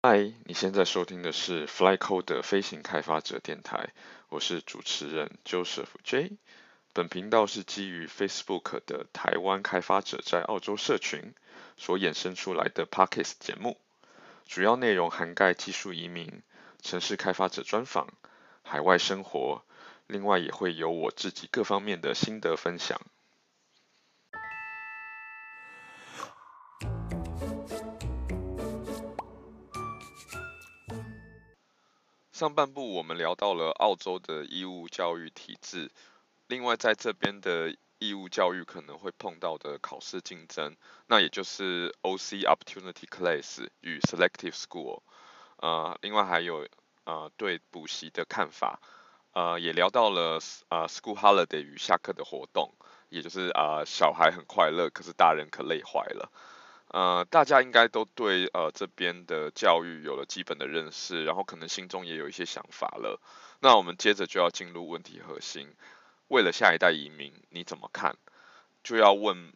嗨，你现在收听的是 FlyCoder 飞行开发者电台，我是主持人 Joseph J。本频道是基于 Facebook 的台湾开发者在澳洲社群所衍生出来的 Podcast 节目，主要内容涵盖技术移民、城市开发者专访、海外生活，另外也会有我自己各方面的心得分享。上半部我们聊到了澳洲的义务教育体制，另外在这边的义务教育可能会碰到的考试竞争，那也就是 OC Opportunity Class 与 Selective School，呃，另外还有呃对补习的看法，呃，也聊到了呃 School Holiday 与下课的活动，也就是啊、小孩很快乐，可是大人可累坏了。呃，大家应该都对呃这边的教育有了基本的认识，然后可能心中也有一些想法了。那我们接着就要进入问题核心，为了下一代移民，你怎么看？就要问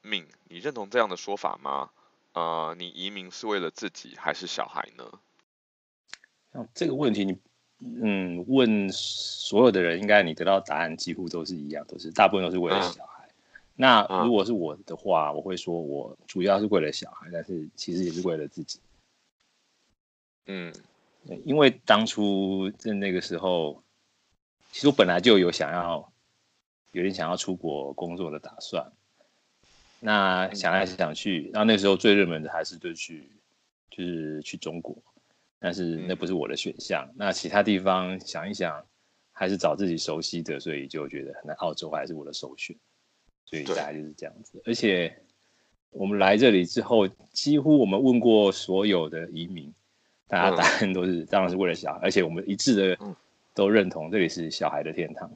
命，你认同这样的说法吗？呃，你移民是为了自己还是小孩呢？像这个问题你，你嗯问所有的人，应该你得到答案几乎都是一样，都是大部分都是为了小孩。嗯那如果是我的话，我会说，我主要是为了小孩，但是其实也是为了自己。嗯，因为当初在那个时候，其实我本来就有想要，有点想要出国工作的打算。那想来想去，然后那时候最热门的还是就去，就是去中国，但是那不是我的选项。那其他地方想一想，还是找自己熟悉的，所以就觉得那澳洲还是我的首选。所以大概就是这样子，而且我们来这里之后，几乎我们问过所有的移民，大家答案都是当然是为了小孩，而且我们一致的都认同这里是小孩的天堂。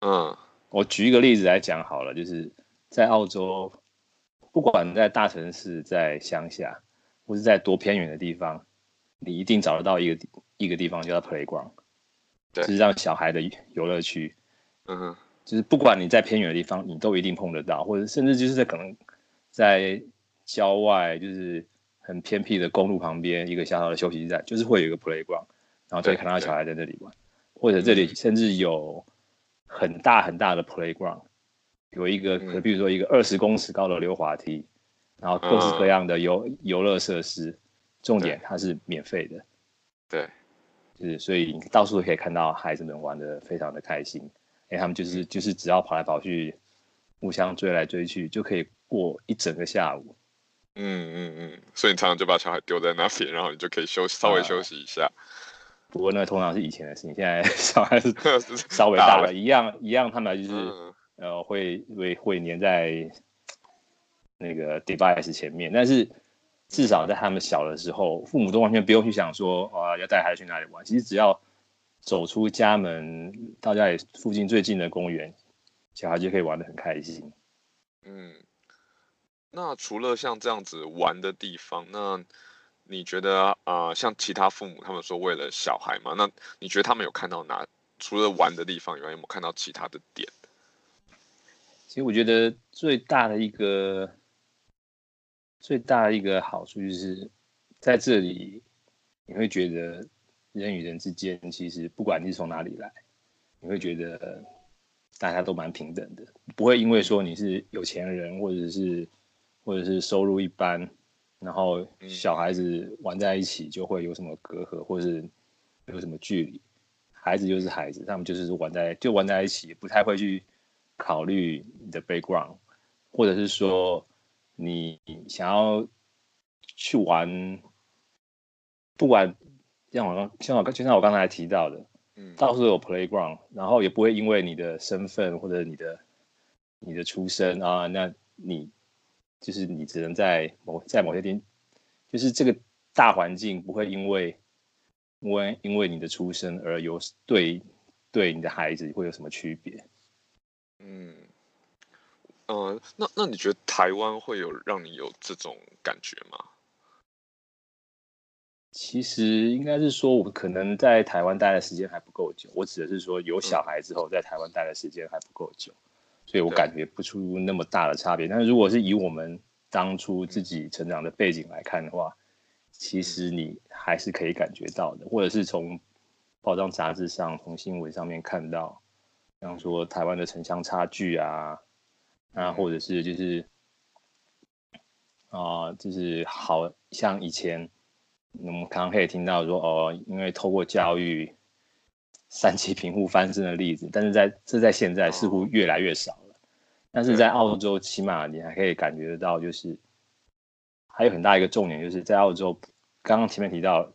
嗯，我举一个例子来讲好了，就是在澳洲，不管在大城市、在乡下，或是在多偏远的地方，你一定找得到一个一个地方叫做 playground，对，就是让小孩的游乐区。嗯哼。就是不管你在偏远的地方，你都一定碰得到，或者甚至就是在可能在郊外，就是很偏僻的公路旁边一个小小的休息站，就是会有一个 playground，然后可以看到小孩在这里玩，或者这里甚至有很大很大的 playground，有一个，可比如说一个二十公尺高的溜滑梯，然后各式各样的游游乐设施，重点它是免费的，对，就是所以你到处都可以看到孩子们玩的非常的开心。哎，他们就是就是只要跑来跑去，互相追来追去，就可以过一整个下午。嗯嗯嗯，所以你常常就把小孩丢在那边，然后你就可以休息，稍微休息一下。不过那通常是以前的事情，现在 小孩子稍微大了，了一样一样，他们就是、嗯、呃会会会黏在那个 device 前面，但是至少在他们小的时候，父母都完全不用去想说啊要带孩子去哪里玩，其实只要。走出家门，到家里附近最近的公园，小孩就可以玩的很开心。嗯，那除了像这样子玩的地方，那你觉得啊、呃，像其他父母他们说为了小孩嘛，那你觉得他们有看到哪？除了玩的地方以外，有没有看到其他的点？其实我觉得最大的一个最大的一个好处就是在这里，你会觉得。人与人之间，其实不管你是从哪里来，你会觉得大家都蛮平等的，不会因为说你是有钱人，或者是或者是收入一般，然后小孩子玩在一起就会有什么隔阂，或者是有什么距离。孩子就是孩子，他们就是玩在就玩在一起，不太会去考虑你的 background，或者是说你想要去玩，不管。像我刚像我刚就像我刚才提到的，嗯，到处都有 playground，然后也不会因为你的身份或者你的你的出身啊，那你就是你只能在某在某些地，就是这个大环境不会因为因为因为你的出身而有对对你的孩子会有什么区别？嗯，呃，那那你觉得台湾会有让你有这种感觉吗？其实应该是说，我可能在台湾待的时间还不够久。我指的是说，有小孩之后在台湾待的时间还不够久，所以我感觉不出那么大的差别。但是如果是以我们当初自己成长的背景来看的话，其实你还是可以感觉到的，或者是从报章杂志上、从新闻上面看到，像说台湾的城乡差距啊，啊，或者是就是啊、呃，就是好像以前我们刚刚可以听到说哦，因为透过教育，三级贫户翻身的例子，但是在这在现在似乎越来越少了。但是在澳洲，起码你还可以感觉得到，就是还有很大一个重点，就是在澳洲。刚刚前面提到，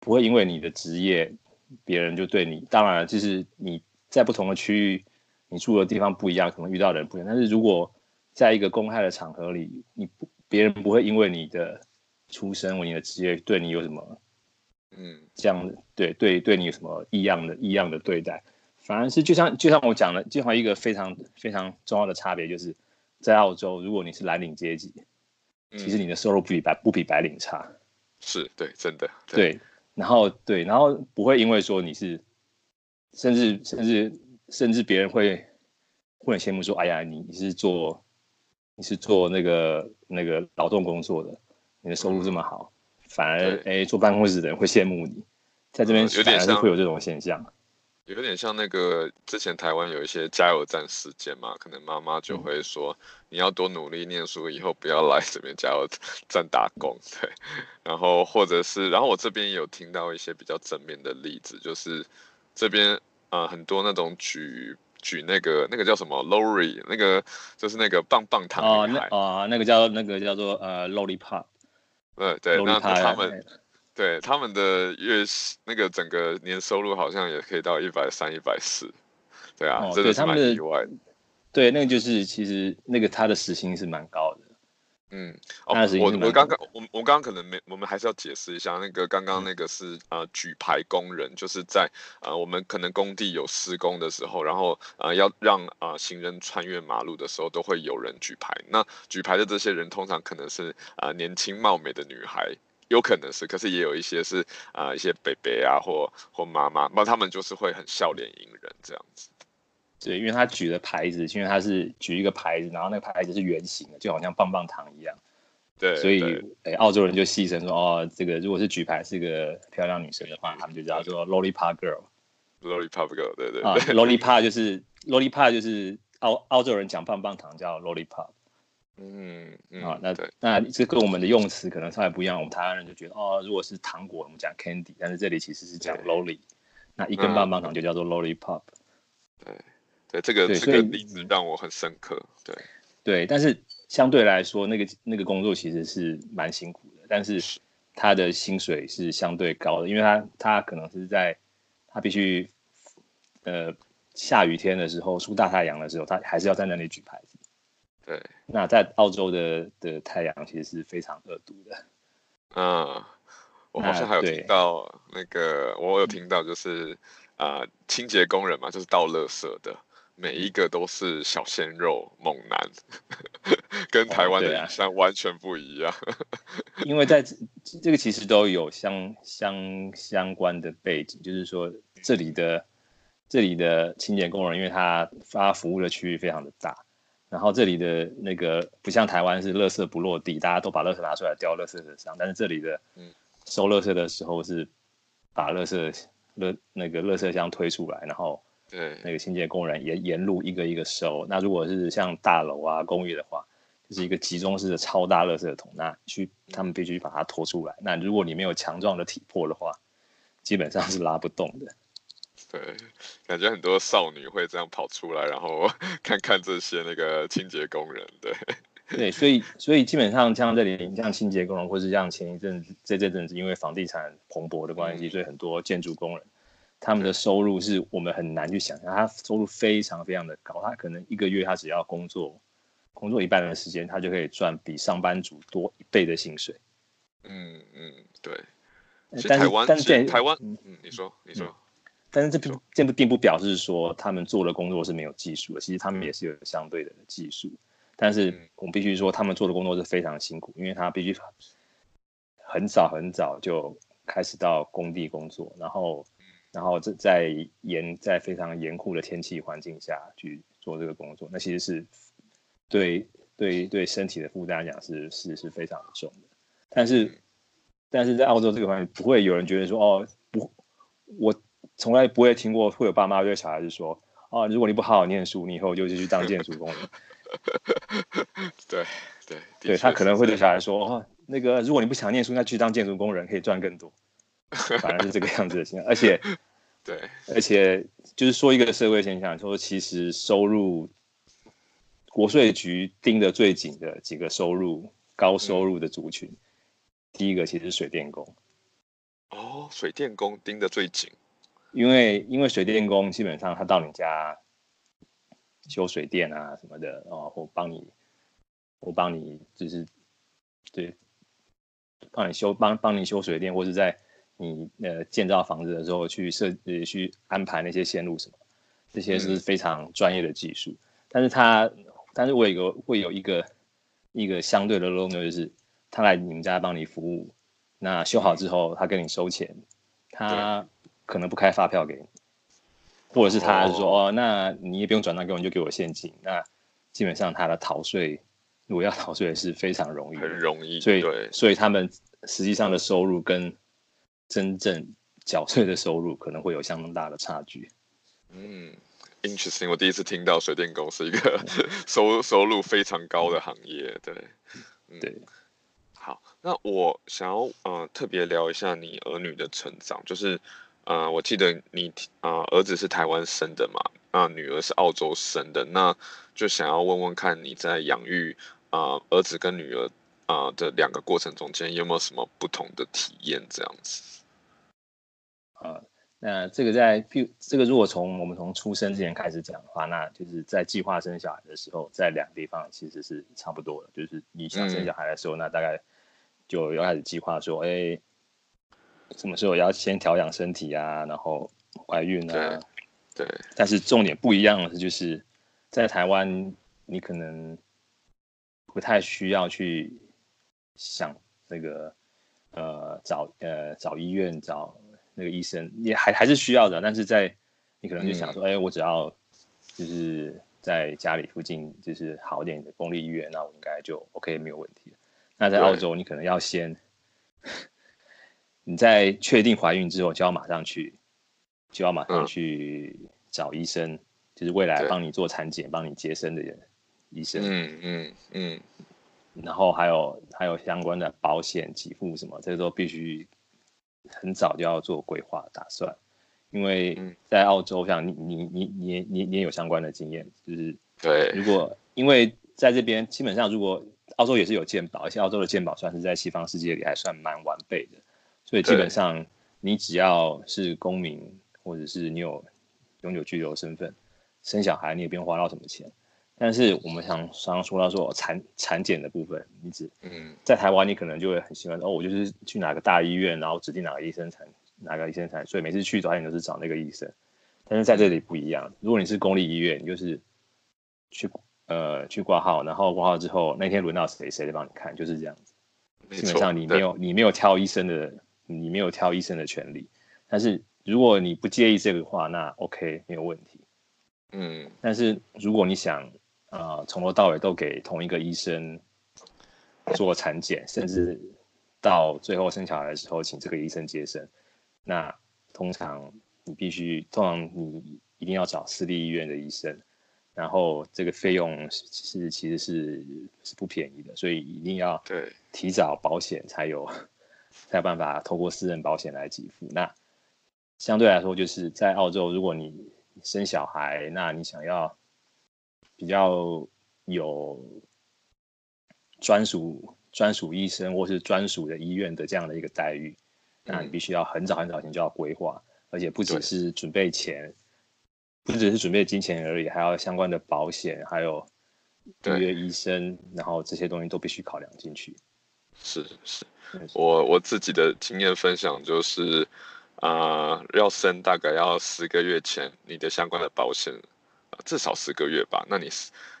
不会因为你的职业，别人就对你。当然，就是你在不同的区域，你住的地方不一样，可能遇到的人不一样。但是如果在一个公开的场合里，你不别人不会因为你的出身或你的职业对你有什么，嗯，这样对对对你有什么异样的异样的对待，反而是就像就像我讲的，就像一个非常非常重要的差别，就是在澳洲，如果你是蓝领阶级，其实你的收入不比白不比白领差。是对，真的。对，对，然后对，然后不会因为说你是，甚至甚至甚至别人会会很羡慕说，哎呀，你你是做你是做那个那个劳动工作的，你的收入这么好，嗯、反而哎坐办公室的人会羡慕你，在这边有点是会有这种现象。有点像那个之前台湾有一些加油站事件嘛，可能妈妈就会说，你要多努力念书，以后不要来这边加油站打工，对。然后或者是，然后我这边也有听到一些比较正面的例子，就是这边啊、呃、很多那种举举那个那个叫什么 Lori，那个就是那个棒棒糖女孩哦，那个叫那个叫做呃 Lollipop，对对，那他们。对他们的月那个整个年收入好像也可以到一百三、一百四，对啊，这个是蛮意外的。对，那个就是其实那个他的时薪是蛮高的。嗯，哦，我我刚刚我我刚刚可能没，我们还是要解释一下，那个刚刚那个是、嗯、呃举牌工人，就是在呃我们可能工地有施工的时候，然后呃要让啊、呃、行人穿越马路的时候，都会有人举牌。那举牌的这些人通常可能是啊、呃、年轻貌美的女孩。有可能是，可是也有一些是啊、呃，一些伯伯啊，或或妈妈，那他们就是会很笑脸迎人这样子。对，因为他举的牌子，因为他是举一个牌子，然后那个牌子是圆形的，就好像棒棒糖一样。对，所以诶、欸，澳洲人就戏称说，哦，这个如果是举牌是一个漂亮女生的话，他们就叫做 Lollipop Girl。Lollipop Girl，对对对。啊，Lollipop 就是 Lollipop 就是澳澳洲人讲棒棒糖叫 Lollipop。嗯，嗯啊，那对，那这跟我们的用词可能稍微不一样。我们台湾人就觉得，哦，如果是糖果，我们讲 candy，但是这里其实是讲 lolly，那一根棒棒糖就叫做 lollipop。对，对，这个这个例子让我很深刻。对，对，但是相对来说，那个那个工作其实是蛮辛苦的，但是他的薪水是相对高的，因为他他可能是在他必须呃下雨天的时候，出大太阳的时候，他还是要在那里举牌子。对，那在澳洲的的太阳其实是非常恶毒的。嗯，我好像还有听到那个，那我有听到就是啊、呃，清洁工人嘛，就是倒垃圾的，每一个都是小鲜肉猛男，跟台湾的印象完全不一样。哦啊、因为在这这个其实都有相相相关的背景，就是说这里的这里的清洁工人，因为他发服务的区域非常的大。然后这里的那个不像台湾是垃圾不落地，大家都把垃圾拿出来丢垃圾车上，但是这里的收垃圾的时候是把垃圾垃那个垃圾箱推出来，然后对那个清洁工人沿沿路一个一个收。那如果是像大楼啊公寓的话，就是一个集中式的超大垃圾桶，那去他们必须把它拖出来。那如果你没有强壮的体魄的话，基本上是拉不动的。对，感觉很多少女会这样跑出来，然后 看看这些那个清洁工人。对，对，所以所以基本上像这里像清洁工人，或是像前一阵子这这阵子因为房地产蓬勃的关系，嗯、所以很多建筑工人他们的收入是我们很难去想象，他收入非常非常的高，他可能一个月他只要工作工作一半的时间，他就可以赚比上班族多一倍的薪水。嗯嗯，对。台湾，但是台湾，嗯，你说你说。嗯但是这并这不并不表示说他们做的工作是没有技术的，其实他们也是有相对的技术。但是我们必须说，他们做的工作是非常辛苦，因为他必须很早很早就开始到工地工作，然后然后这在严在非常严酷的天气环境下去做这个工作，那其实是对对对身体的负担来讲是是是非常重的。但是但是在澳洲这个环境，不会有人觉得说哦，不，我从来不会听过会有爸妈对小孩子说，哦，如果你不好好念书，你以后就是去当建筑工人。对对对，他可能会对小孩说，哦，那个如果你不想念书，那去当建筑工人可以赚更多。反而是这个样子的现象，而且 对，而且就是说一个社会现象，说其实收入国税局盯得最紧的几个收入高收入的族群。嗯第一个其实是水电工，哦，水电工盯得最紧，因为因为水电工基本上他到你家修水电啊什么的哦，或帮你，我帮你就是对，帮你修帮帮你修水电，或是在你呃建造房子的时候去设呃去安排那些线路什么，这些是非常专业的技术。嗯、但是他但是我有一个会有一个一个相对的漏洞就是。他来你们家帮你服务，那修好之后他跟你收钱，他可能不开发票给你，或者是他说哦，哦，那你也不用转账给我，你就给我现金。那基本上他的逃税，如果要逃税是非常容易，很容易。所以所以他们实际上的收入跟真正缴税的收入可能会有相当大的差距。嗯，interesting，我第一次听到水电工是一个 收收入非常高的行业。对，嗯、对。好，那我想要呃特别聊一下你儿女的成长，就是呃我记得你啊、呃、儿子是台湾生的嘛，那女儿是澳洲生的，那就想要问问看你在养育啊、呃、儿子跟女儿啊、呃、的两个过程中间有没有什么不同的体验这样子？啊，那这个在这个如果从我们从出生之前开始讲的话，那就是在计划生小孩的时候，在两个地方其实是差不多的，就是你想生小孩的时候，嗯、那大概。就要开始计划说，哎，什么时候要先调养身体啊，然后怀孕啊。对。对。但是重点不一样的是，就是在台湾，你可能不太需要去想那个呃找呃找医院找那个医生，也还还是需要的。但是在你可能就想说，哎、嗯，我只要就是在家里附近就是好一点的公立医院，那我应该就 OK 没有问题。那在澳洲，你可能要先，你在确定怀孕之后，就要马上去，就要马上去找医生，嗯、就是未来帮你做产检、帮你接生的人，医生。嗯嗯嗯。然后还有还有相关的保险给付什么，这个都必须很早就要做规划打算，因为在澳洲，像你你你你你你也有相关的经验，就是对，如果因为在这边基本上如果。澳洲也是有健保，而且澳洲的健保算是在西方世界里还算蛮完备的，所以基本上你只要是公民，或者是你有永久居留身份，生小孩你也不用花到什么钱。但是我们想刚刚说到说产产检的部分，你只嗯，在台湾你可能就会很喜欢哦，我就是去哪个大医院，然后指定哪个医生产哪个医生产，所以每次去早点都是找那个医生。但是在这里不一样，如果你是公立医院，你就是去。呃，去挂号，然后挂号之后，那天轮到谁，谁来帮你看，就是这样子。基本上你没有你没有挑医生的，你没有挑医生的权利。但是如果你不介意这个的话，那 OK 没有问题。嗯。但是如果你想啊、呃，从头到尾都给同一个医生做产检，甚至到最后生小孩的时候请这个医生接生，那通常你必须，通常你一定要找私立医院的医生。然后这个费用是其实是是不便宜的，所以一定要提早保险才有才有办法透过私人保险来给付。那相对来说，就是在澳洲，如果你生小孩，那你想要比较有专属专属医生或是专属的医院的这样的一个待遇，那你必须要很早很早前就要规划，而且不只是准备钱。不只是准备金钱而已，还要相关的保险，还有预约医生，然后这些东西都必须考量进去。是是，我我自己的经验分享就是，啊、呃，要生大概要十个月前，你的相关的保险、呃、至少十个月吧。那你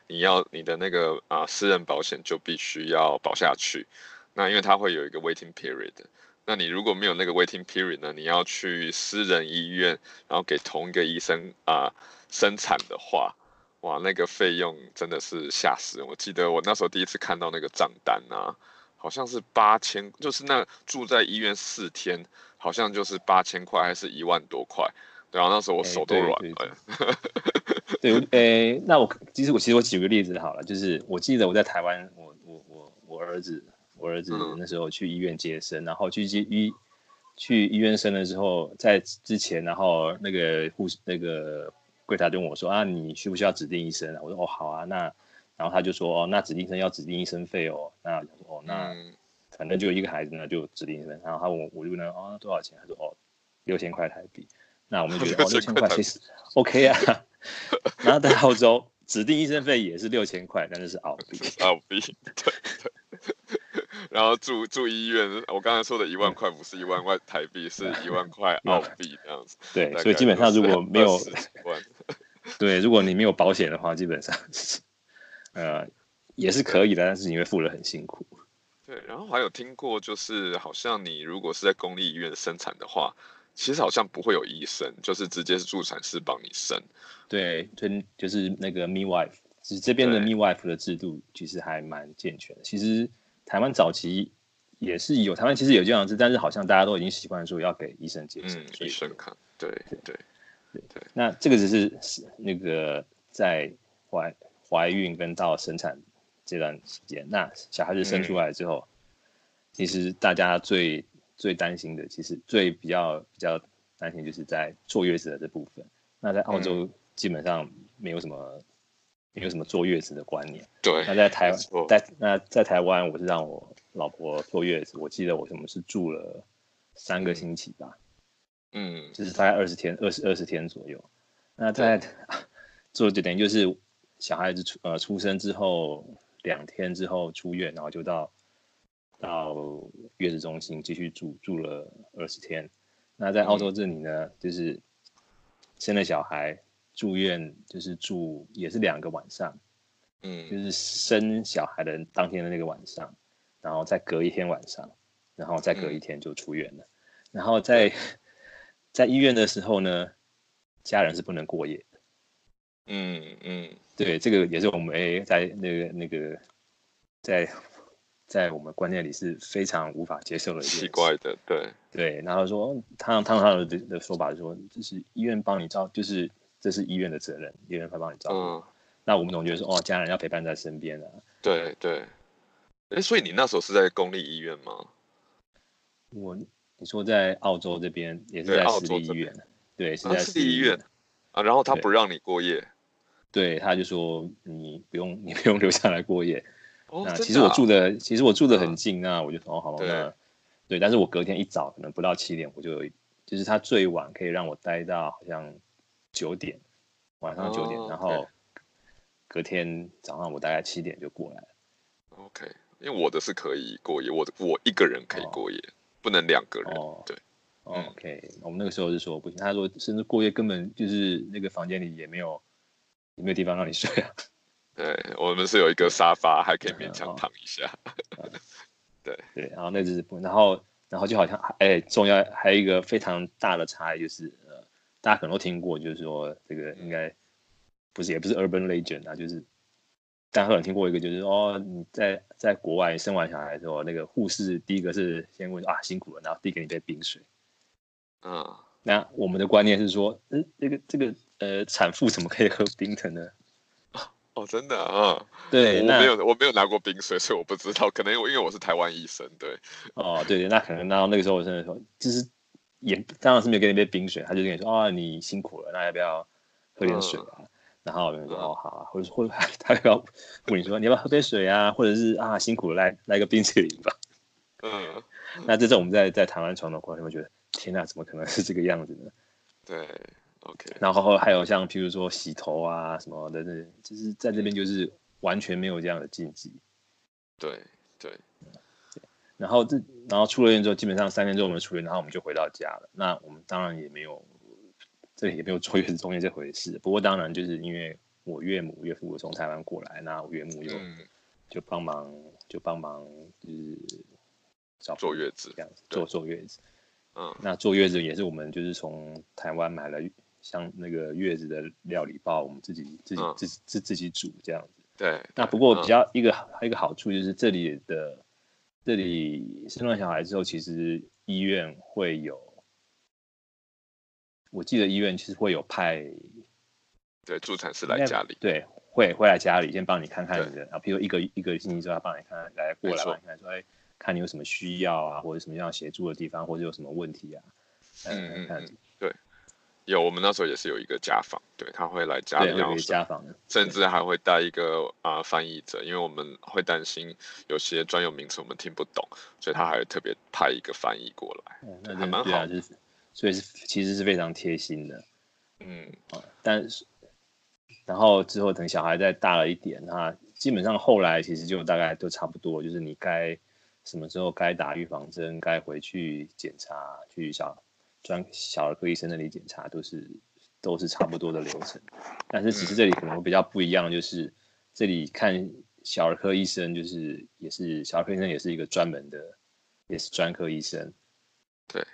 你要你的那个啊、呃、私人保险就必须要保下去。那因为它会有一个 waiting period。那你如果没有那个 waiting period 呢？你要去私人医院，然后给同一个医生啊、呃、生产的话，哇，那个费用真的是吓死人！我记得我那时候第一次看到那个账单啊，好像是八千，就是那住在医院四天，好像就是八千块还是一万多块。对啊，那时候我手都软了。对，诶、欸，那我其实我其实我举个例子好了，就是我记得我在台湾，我我我我儿子，我儿子那时候去医院接生，嗯、然后去接医去医院生了之后，在之前，然后那个护士那个柜台就问我说啊，你需不需要指定医生啊？我说哦好啊，那然后他就说哦，那指定医生要指定医生费哦，那哦那反正就一个孩子呢就指定医生，然后他问我我就问哦那多少钱？他说哦六千块台币。那我们觉得 哦，六千块其实 OK 啊。然后在澳洲指定医生费也是六千块，但是是澳币。澳币，对对。然后住住医院，我刚才说的一万块不是一万块台币，是一万块澳币这样子。对，所以基本上如果没有，对，如果你没有保险的话，基本上呃也是可以的，但是你会付得很辛苦。对，然后还有听过，就是好像你如果是在公立医院生产的话。其实好像不会有医生，就是直接是助产士帮你生。对，就就是那个 midwife，其实这边的 midwife 的制度其实还蛮健全的。其实台湾早期也是有，台湾其实有这样子，但是好像大家都已经习惯说要给医生接生，医生看。对对对对对。那这个只是那个在怀怀孕跟到生产这段时间，那小孩子生出来之后，嗯、其实大家最最担心的，其实最比较比较担心，就是在坐月子的这部分。那在澳洲基本上没有什么，嗯、没有什么坐月子的观念。对。那在台湾，在那在台湾，我是让我老婆坐月子。我记得我我们是住了三个星期吧。嗯。就是大概二十天，二十二十天左右。那在 做这点就是小孩子出呃出生之后两天之后出院，然后就到。到月子中心继续住住了二十天，那在澳洲这里呢，嗯、就是生了小孩住院，就是住也是两个晚上，嗯，就是生小孩的当天的那个晚上，然后再隔一天晚上，然后再隔一天就出院了，嗯、然后在 在医院的时候呢，家人是不能过夜的，嗯嗯，对，这个也是我们诶在那个那个在。在我们观念里是非常无法接受的一件，奇怪的，对对。然后说，他他他的的说法是说，就是医院帮你照，就是这是医院的责任，医院会帮你照顾。嗯、那我们总觉得说，哦，家人要陪伴在身边啊。对对。哎，所以你那时候是在公立医院吗？我你说在澳洲这边也是在私立医院，对，是在私立医院啊。然后他不让你过夜，对，对，他就说你不用你不用留下来过夜。哦、那其实我住的，其实我住的很近，啊、那我就说哦好，了那对，但是我隔天一早可能不到七点，我就有就是他最晚可以让我待到好像九点，晚上九点，哦、然后隔天早上我大概七点就过来了。OK，因为我的是可以过夜，我的我一个人可以过夜，哦、不能两个人。哦、对、哦、，OK，、嗯、我们那个时候是说不行，他说甚至过夜根本就是那个房间里也没有也没有地方让你睡啊。对，我们是有一个沙发，还可以勉强躺一下。对 对，然后那就是不，然后然后就好像哎，重要还有一个非常大的差异就是，呃，大家可能都听过，就是说这个应该不是也不是 urban legend 啊，就是大家可能听过一个，就是哦，你在在国外生完小孩之后，那个护士第一个是先问啊辛苦了，然后递给你杯冰水。嗯，那我们的观念是说，嗯，这个这个呃产妇怎么可以喝冰的呢？哦，真的啊，对，我没有，我没有拿过冰水，所以我不知道。可能因为我是台湾医生，对。哦，对对，那可能那那个时候我真的说，就是也当然是没有给你杯冰水，他就跟你说，哦，你辛苦了，那要不要喝点水啊？嗯、然后我就说，嗯、哦，好啊，或者或者他要问你说，你要不要喝杯水啊？或者是啊，辛苦了，来来个冰淇淋吧。嗯，那这种我们在在台湾传统观念会觉得，天哪，怎么可能是这个样子呢？对。OK，然后还有像譬如说洗头啊什么的，这就是在这边就是完全没有这样的禁忌。对对，然后这然后出了院之后，基本上三天之后我们出院，然后我们就回到家了。那我们当然也没有这里也没有坐月子中心这回事。不过当然就是因为我岳母岳父从台湾过来，那我岳母就、嗯、就帮忙就帮忙就是找坐月子这样子坐坐月子。嗯，那坐月子也是我们就是从台湾买了。像那个月子的料理包，我们自己自己自自自己煮这样子。对。那不过比较一个还有一个好处就是这里的这里生完小孩之后，其实医院会有，我记得医院其实会有派，对，助产士来家里，对，会会来家里先帮你看看你的，然后比如一个一个星期之后，他帮你看来过来看看说，哎，看你有什么需要啊，或者什么样协助的地方，或者有什么问题啊，嗯嗯。有，我们那时候也是有一个家访，对，他会来家里，然后家访的，甚至还会带一个啊、呃、翻译者，因为我们会担心有些专有名词我们听不懂，所以他还会特别派一个翻译过来，还蛮好的，就是所以是其实是非常贴心的，嗯啊，但是然后之后等小孩再大了一点，他基本上后来其实就大概都差不多，就是你该什么时候该打预防针，该回去检查去小。专小儿科医生那里检查都是都是差不多的流程，但是只是这里可能比较不一样，就是这里看小儿科医生就是也是小儿科医生也是一个专门的，也是专科医生。对，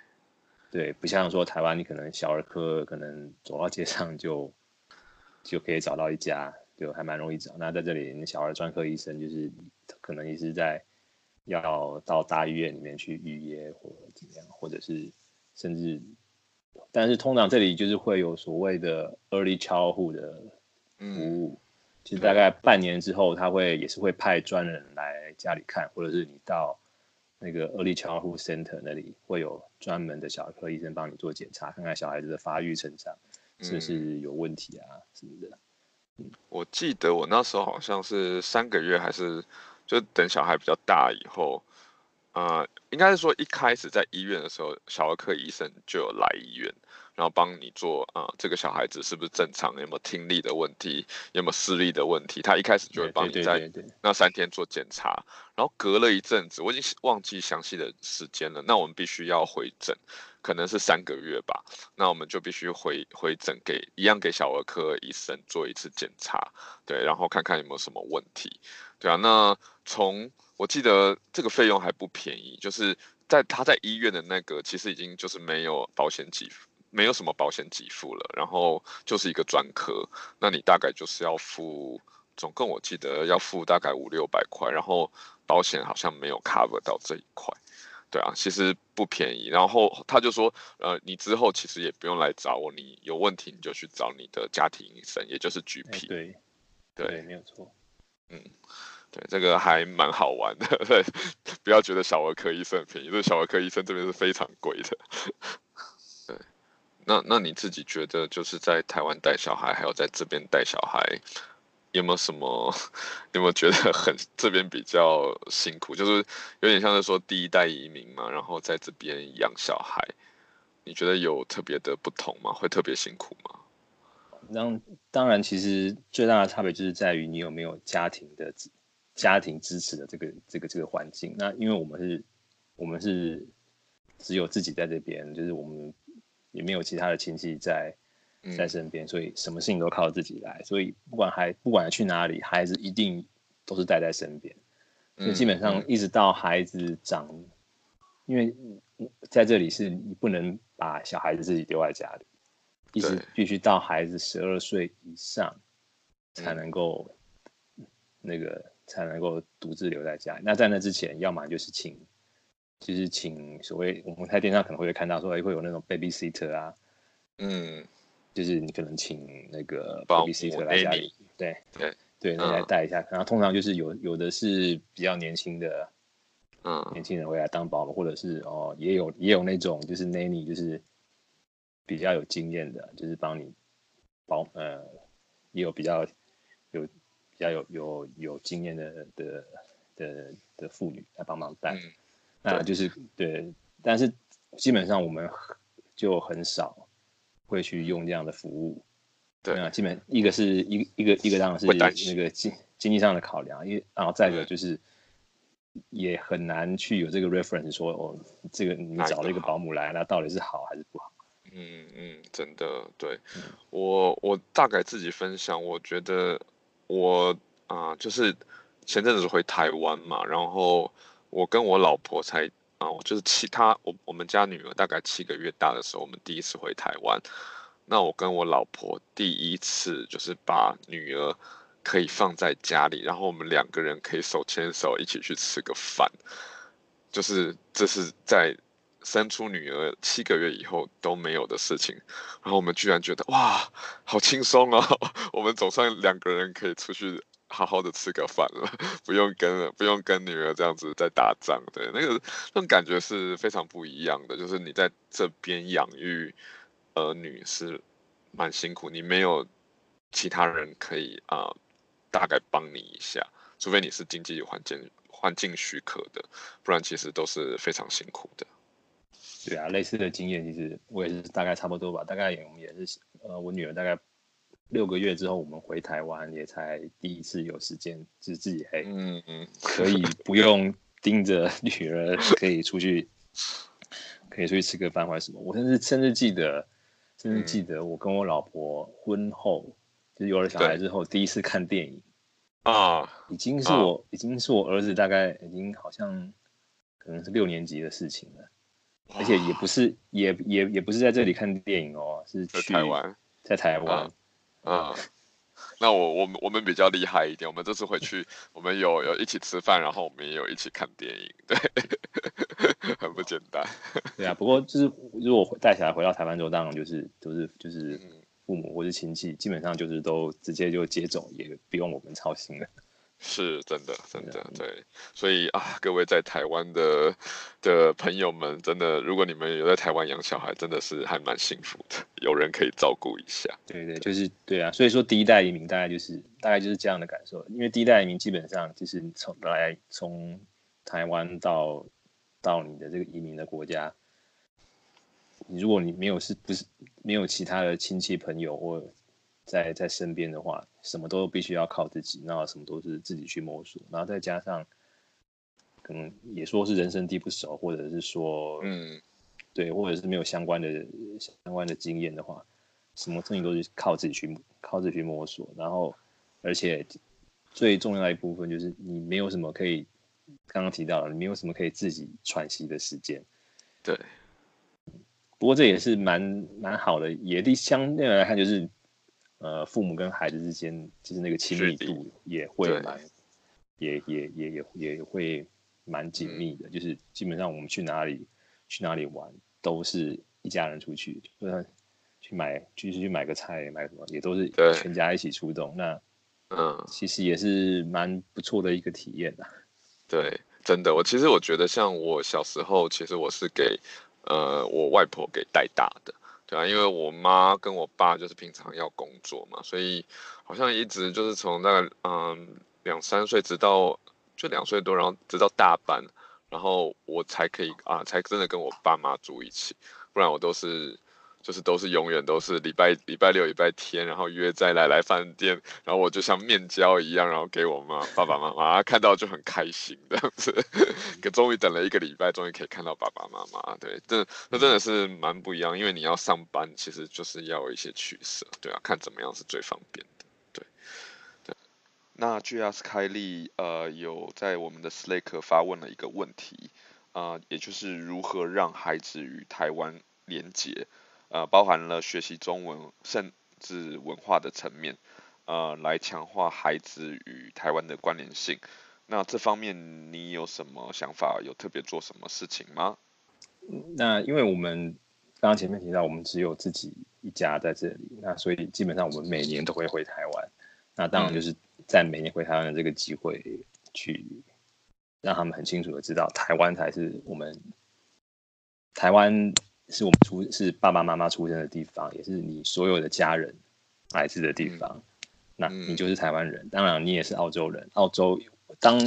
对，不像说台湾你可能小儿科可能走到街上就就可以找到一家，就还蛮容易找。那在这里你小儿专科医生就是可能也是在要到大医院里面去预约或者怎么样，或者是。甚至，但是通常这里就是会有所谓的 early childhood 的服务，嗯、其实大概半年之后，他会也是会派专人来家里看，或者是你到那个 early childhood center 那里会有专门的小儿科医生帮你做检查，看看小孩子的发育成长是不是有问题啊什么的。嗯，我记得我那时候好像是三个月，还是就等小孩比较大以后。呃，应该是说一开始在医院的时候，小儿科医生就有来医院，然后帮你做啊、呃，这个小孩子是不是正常，有没有听力的问题，有没有视力的问题，他一开始就会帮你在那三天做检查，然后隔了一阵子，我已经忘记详细的时间了，那我们必须要回诊，可能是三个月吧，那我们就必须回回诊给一样给小儿科医生做一次检查，对，然后看看有没有什么问题，对啊，那从。我记得这个费用还不便宜，就是在他在医院的那个，其实已经就是没有保险给付，没有什么保险给付了，然后就是一个专科，那你大概就是要付，总共我记得要付大概五六百块，然后保险好像没有 cover 到这一块，对啊，其实不便宜。然后他就说，呃，你之后其实也不用来找我，你有问题你就去找你的家庭医生，也就是 GP。对，对，对，没有错，嗯。对，这个还蛮好玩的。对，不要觉得小儿科医生很便宜，这小儿科医生这边是非常贵的。对，那那你自己觉得，就是在台湾带小孩，还有在这边带小孩，有没有什么？有没有觉得很这边比较辛苦？就是有点像是说第一代移民嘛，然后在这边养小孩，你觉得有特别的不同吗？会特别辛苦吗？当当然，其实最大的差别就是在于你有没有家庭的。家庭支持的这个这个这个环境，那因为我们是，我们是只有自己在这边，就是我们也没有其他的亲戚在在身边，所以什么事情都靠自己来，所以不管孩不管去哪里，孩子一定都是带在身边，所以基本上一直到孩子长，因为在这里是你不能把小孩子自己丢在家里，一直必须到孩子十二岁以上才能够那个。才能够独自留在家里。那在那之前，要么就是请，就是请所谓我们在电视上可能会看到说，会有那种 babysitter 啊，嗯，就是你可能请那个 babysitter 来家里，对对对，那来带一下。然后通常就是有有的是比较年轻的，嗯，年轻人会来当保姆，或者是哦，也有也有那种就是 nanny，就是比较有经验的，就是帮你保呃，也有比较有。比较有有有经验的的的的妇女来帮忙带，嗯、那就是对，但是基本上我们就很少会去用这样的服务，对啊，基本一个是一一个一个当然是那个经经济上的考量，因为然后再一个就是也很难去有这个 reference 说哦，这个你找了一个保姆来，那到底是好还是不好？嗯嗯，真的对，嗯、我我大概自己分享，我觉得。我啊、就是前阵子回台湾嘛，然后我跟我老婆才啊，就是其他我我们家女儿大概七个月大的时候，我们第一次回台湾。那我跟我老婆第一次就是把女儿可以放在家里，然后我们两个人可以手牵手一起去吃个饭。就是这是在生出女儿七个月以后都没有的事情，然后我们居然觉得哇，好轻松哦，我们总算两个人可以出去好好的吃个饭了，不用跟不用跟女儿这样子在打仗，对，那个那种感觉是非常不一样的，就是你在这边养育儿女是蛮辛苦，你没有其他人可以啊、大概帮你一下，除非你是经济环境环境许可的，不然其实都是非常辛苦的。对啊，类似的经验其实我也是大概差不多吧，大概我们也是呃，我女儿大概六个月之后，我们回台湾也才第一次有时间，就是自己还嗯嗯可以不用盯着女儿，可以出去可以出去吃个饭或者什么。我甚至甚至记得，甚至记得我跟我老婆婚后，就是有了小孩之后第一次看电影啊，已经是我已经是我儿子大概已经好像可能是六年级的事情了。而且也不是，也也也不是在这里看电影哦，是去台湾，在台湾。啊，那我我们我们比较厉害一点，我们这次回去，我们有有一起吃饭，然后我们也有一起看电影，对，很不简单。对啊，不过就是如果带小孩回到台湾之后，当然就是都、就是就是父母或是亲戚，基本上就是都直接就接走，也不用我们操心了。是真的，真的对，所以啊，各位在台湾的的朋友们，真的，如果你们有在台湾养小孩，真的是还蛮幸福的，有人可以照顾一下。对对，就是对啊，所以说第一代移民大概就是大概就是这样的感受，因为第一代移民基本上就是从来从台湾到到你的这个移民的国家，你如果你没有是不是没有其他的亲戚朋友或在在身边的话，什么都必须要靠自己，那什么都是自己去摸索，然后再加上，可能也说是人生地不熟，或者是说，嗯，对，或者是没有相关的相关的经验的话，什么事情都是靠自己去靠自己去摸索，然后，而且最重要的一部分就是你没有什么可以，刚刚提到了，你没有什么可以自己喘息的时间，对，不过这也是蛮蛮好的，也的相对来看就是。呃，父母跟孩子之间，就是那个亲密度也会蛮，也也也也也会蛮紧密的。就是基本上我们去哪里去哪里玩，都是一家人出去，就算去买，就是去买个菜，买什么也都是全家一起出动。那嗯，其实也是蛮不错的一个体验的。对，真的，我其实我觉得，像我小时候，其实我是给呃我外婆给带大的。对啊，因为我妈跟我爸就是平常要工作嘛，所以好像一直就是从那个嗯两三岁直到就两岁多，然后直到大班，然后我才可以啊才真的跟我爸妈住一起，不然我都是。就是都是永远都是礼拜礼拜六礼拜天，然后约在来来饭店，然后我就像面交一样，然后给我妈爸爸妈妈看到就很开心这样子，可终于等了一个礼拜，终于可以看到爸爸妈妈，对，这那真的是蛮不一样，因为你要上班，其实就是要一些取舍，对啊，看怎么样是最方便的，对。对，那 GS 凯利呃有在我们的 Slack 发问了一个问题啊，呃，也就是如何让孩子与台湾连结。呃，包含了学习中文甚至文化的层面，呃，来强化孩子与台湾的关联性。那这方面你有什么想法？有特别做什么事情吗？那因为我们刚刚前面提到，我们只有自己一家在这里，那所以基本上我们每年都会回台湾。那当然就是在每年回台湾的这个机会，去让他们很清楚的知道，台湾才是我们台湾。是我们出是爸爸妈妈出生的地方，也是你所有的家人来自的地方。嗯、那你就是台湾人，当然你也是澳洲人。澳洲当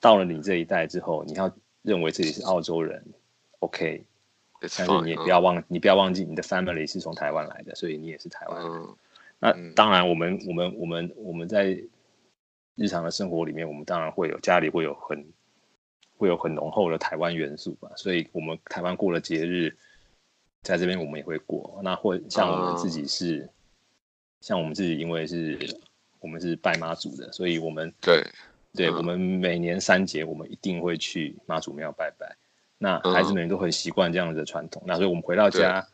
到了你这一代之后，你要认为自己是澳洲人，OK。但是你也不要忘，你不要忘记你的 family 是从台湾来的，所以你也是台湾人。嗯、那当然，我们我们我们我们在日常的生活里面，我们当然会有家里会有很。会有很浓厚的台湾元素吧，所以我们台湾过了节日，在这边我们也会过。那或像我们自己是，uh, 像我们自己，因为是我们是拜妈祖的，所以我们对对，uh, 我们每年三节我们一定会去妈祖庙拜拜。那孩子们都很习惯这样子的传统。Uh, 那所以我们回到家，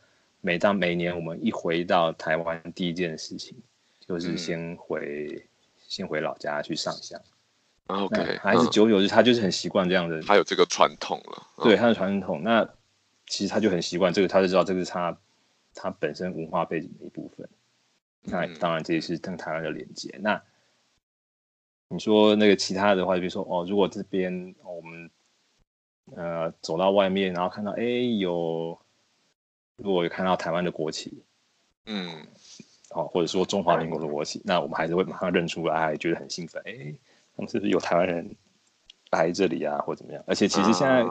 每当每年我们一回到台湾，第一件事情就是先回、嗯、先回老家去上香。OK，孩子久久就他就是很习惯这样的，他有这个传统了。对，他的传统，那其实他就很习惯这个，他就知道这个是他他本身文化背景的一部分。那当然这也是跟台湾的连接。嗯、那你说那个其他的话，比如说哦，如果这边、哦、我们呃走到外面，然后看到哎有，如果有看到台湾的国旗，嗯，好、哦，或者说中华民国的国旗，嗯、那我们还是会马上认出来，还觉得很兴奋，哎，是不是有台湾人来这里啊，或者怎么样？而且其实现在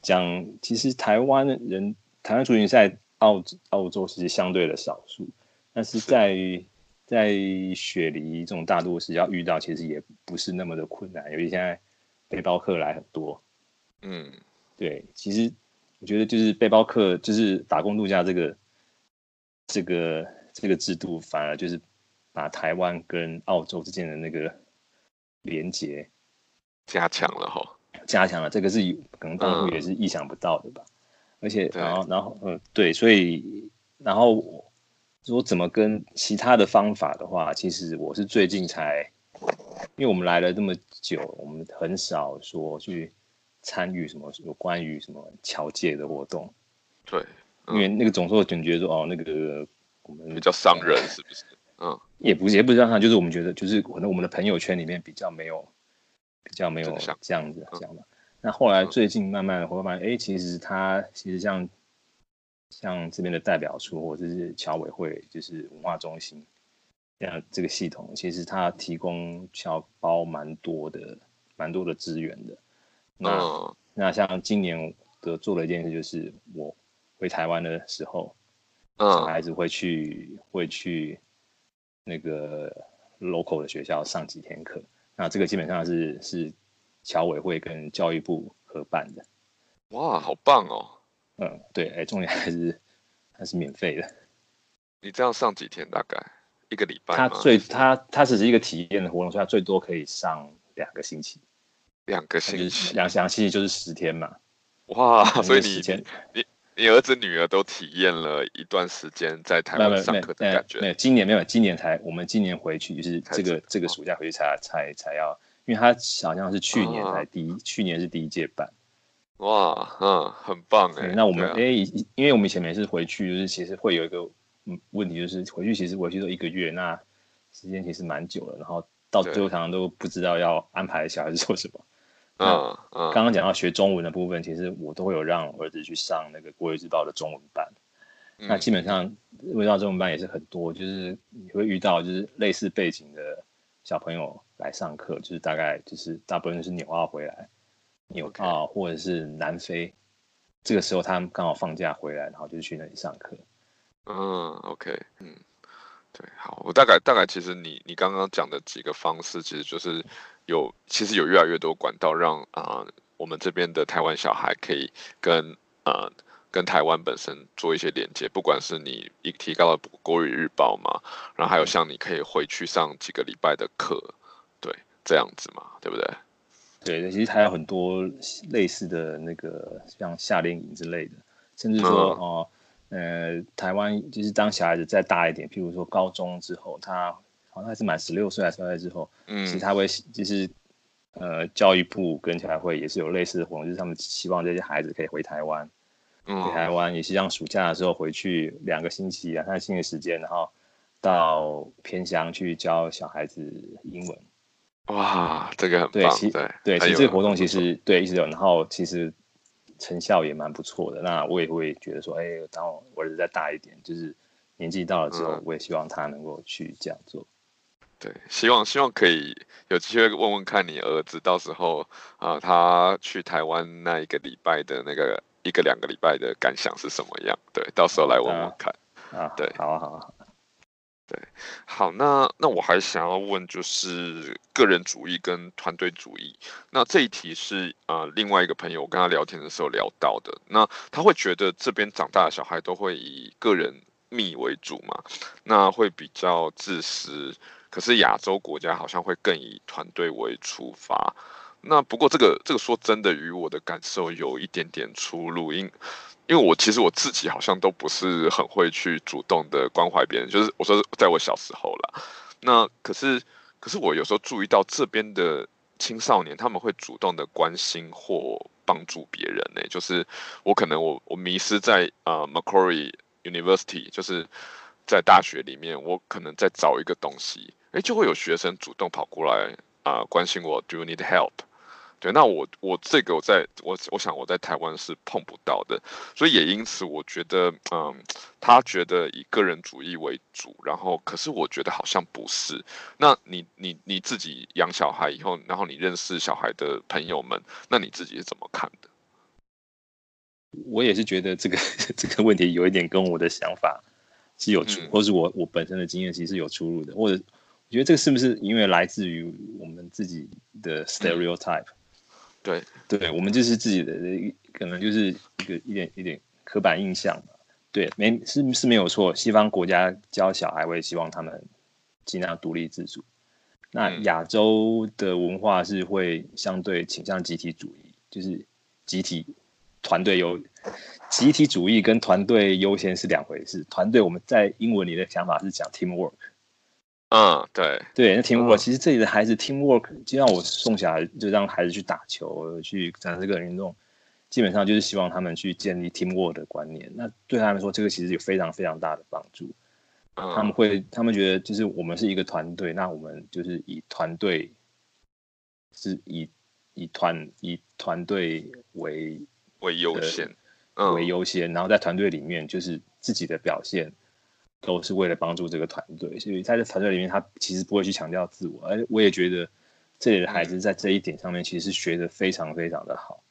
讲，啊、其实台湾人，台湾族群在澳澳洲其实相对的少数，但是在是在雪梨这种大都市要遇到，其实也不是那么的困难，尤其现在背包客来很多。嗯，对，其实我觉得就是背包客，就是打工度假这个这个这个制度，反而就是把台湾跟澳洲之间的那个连接加强了哈，加强了，这个是可能当初也是意想不到的吧。嗯、而且，然后，然后，嗯，对，所以，然后。说怎么跟其他的方法的话，其实我是最近才，因为我们来了这么久，我们很少说去参与什么有关于什么侨界的活动。对，嗯、因为那个总是总觉得说哦，那个我们比较伤人，是不是？嗯，也不是，也不是让他，就是我们觉得，就是可能我们的朋友圈里面比较没有，比较没有这样子、嗯、这样的。那后来最近慢慢的会发现，哎，其实他其实像。像这边的代表处或者是侨委会，就是文化中心，这样这个系统，其实他提供侨包蛮多的，蛮多的资源的。那、嗯、那像今年的做了一件事，就是我回台湾的时候，嗯、小孩子会去会去那个 local 的学校上几天课。那这个基本上是是侨委会跟教育部合办的。哇，好棒哦！嗯，对，哎，重点还是还是免费的。你这样上几天？大概一个礼拜？他最他他只是一个体验的活动，所以他最多可以上两个星期。两个星期，两两星期就是十天嘛。哇，所以你你你儿子女儿都体验了一段时间在台湾上课的感觉。没有，今年没有，今年才我们今年回去，就是这个这个暑假回去才才才要，因为他好像是去年才第一，去年是第一届办。哇，嗯，很棒哎。那我们哎，因为我们以前每次回去，就是其实会有一个嗯问题，就是回去其实回去都一个月，那时间其实蛮久了，然后到最后常常都不知道要安排小孩子做什么。嗯嗯。刚刚讲到学中文的部分，其实我都会有让儿子去上那个《国语日报》的中文班。那基本上，国语日报中文班也是很多，就是你会遇到就是类似背景的小朋友来上课，就是大概就是大部分是纽澳回来。纽澳或者是南非，这个时候他们刚好放假回来，然后就去那里上课。嗯，OK，嗯，对，好，我大概大概其实你你刚刚讲的几个方式，其实就是有其实有越来越多管道让啊、呃、我们这边的台湾小孩可以跟呃跟台湾本身做一些连接，不管是你一提高了国语日报嘛，然后还有像你可以回去上几个礼拜的课，对，这样子嘛，对不对？对，其实还有很多类似的那个，像夏令营之类的，甚至说哦，呃，台湾就是当小孩子再大一点，譬如说高中之后，他好像还是满十六岁还是十八岁之后，嗯，其实他会就是呃，教育部跟侨会也是有类似的活动，就是他们希望这些孩子可以回台湾，嗯，回台湾也是让暑假的时候回去两个星期两三个星期的时间，然后到偏乡去教小孩子英文。哇，这个很棒。对，对，其实这个活动其实对一直有，然后其实成效也蛮不错的。那我也会觉得说，哎，当我儿子再大一点，就是年纪到了之后，我也希望他能够去这样做。对，希望希望可以有机会问问看你儿子，到时候啊，他去台湾那一个礼拜的那个一个两个礼拜的感想是什么样？对，到时候来问问看。啊，对，好啊，好啊。对，好，那那我还想要问，就是个人主义跟团队主义。那这一题是呃另外一个朋友，我跟他聊天的时候聊到的。那他会觉得这边长大的小孩都会以个人密为主嘛，那会比较自私。可是亚洲国家好像会更以团队为出发。那不过这个这个说真的，与我的感受有一点点出入，因。因为我其实我自己好像都不是很会去主动的关怀别人，就是我说在我小时候啦，那可是可是我有时候注意到这边的青少年他们会主动的关心或帮助别人呢？就是我可能我我迷失在呃 Macquarie University，就是在大学里面，我可能在找一个东西，哎，就会有学生主动跑过来啊、呃、关心我，Do you need help？对，那我我这个我在我我想我在台湾是碰不到的，所以也因此我觉得，嗯，他觉得以个人主义为主，然后可是我觉得好像不是。那你你你自己养小孩以后，然后你认识小孩的朋友们，那你自己是怎么看的？我也是觉得这个这个问题有一点跟我的想法是有出，嗯、或是我我本身的经验其实是有出入的。或者我觉得这个是不是因为来自于我们自己的 stereotype？嗯对对，我们就是自己的，可能就是一个一点一点刻板印象嘛。对，没是是没有错。西方国家教小孩，我也希望他们尽量独立自主。那亚洲的文化是会相对倾向集体主义，就是集体团队优，集体主义跟团队优先是两回事。团队我们在英文里的想法是讲 teamwork。嗯，对对，那 teamwork，其实这里的孩子 teamwork，就像我送小孩，就让孩子去打球，去展示个人运动，基本上就是希望他们去建立 teamwork 的观念。那对他们说，这个其实有非常非常大的帮助。他们会，他们觉得就是我们是一个团队，那我们就是以团队，是以以团以团队为为优先，为优先，然后在团队里面就是自己的表现。都是为了帮助这个团队，所以在这团队里面，他其实不会去强调自我。而我也觉得这里的孩子在这一点上面，其实是学的非常非常的好。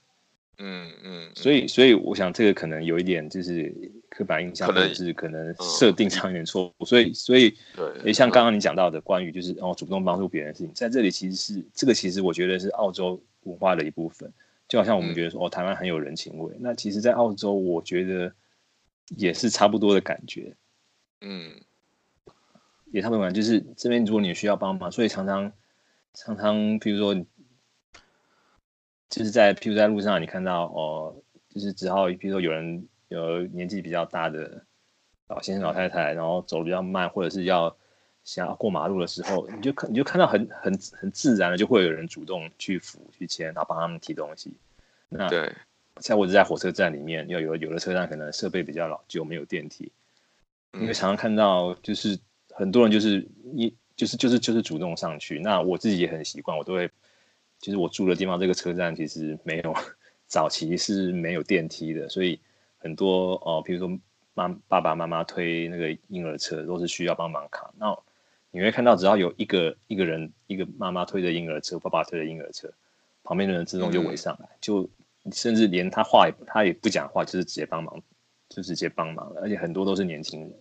嗯嗯。所以，所以我想这个可能有一点就是刻板印象，或者是可能设定上有点错误。所以，所以，也像刚刚你讲到的，关于就是哦主动帮助别人的事情，在这里其实是这个，其实我觉得是澳洲文化的一部分。就好像我们觉得说哦台湾很有人情味，那其实，在澳洲我觉得也是差不多的感觉。嗯，也差不多，就是这边如果你需要帮忙，所以常常常常，比如说，就是在譬如在路上你看到哦，就是只好比如说有人有年纪比较大的老先生老太太，然后走的比较慢，或者是要想要过马路的时候，你就看你就看到很很很自然的就会有人主动去扶去牵，然后帮他们提东西。那对，像我是在火车站里面，要有有的车站可能设备比较老旧，没有电梯。因为常常看到，就是很多人就是一就是就是就是主动上去。那我自己也很习惯，我都会，就是我住的地方这个车站其实没有早期是没有电梯的，所以很多哦，比如说妈爸爸妈妈推那个婴儿车都是需要帮忙扛。那你会看到，只要有一个一个人一个妈妈推着婴儿车，爸爸推着婴儿车，旁边的人自动就围上来，嗯、就甚至连他话也他也不讲话，就是直接帮忙。就直接帮忙了，而且很多都是年轻人。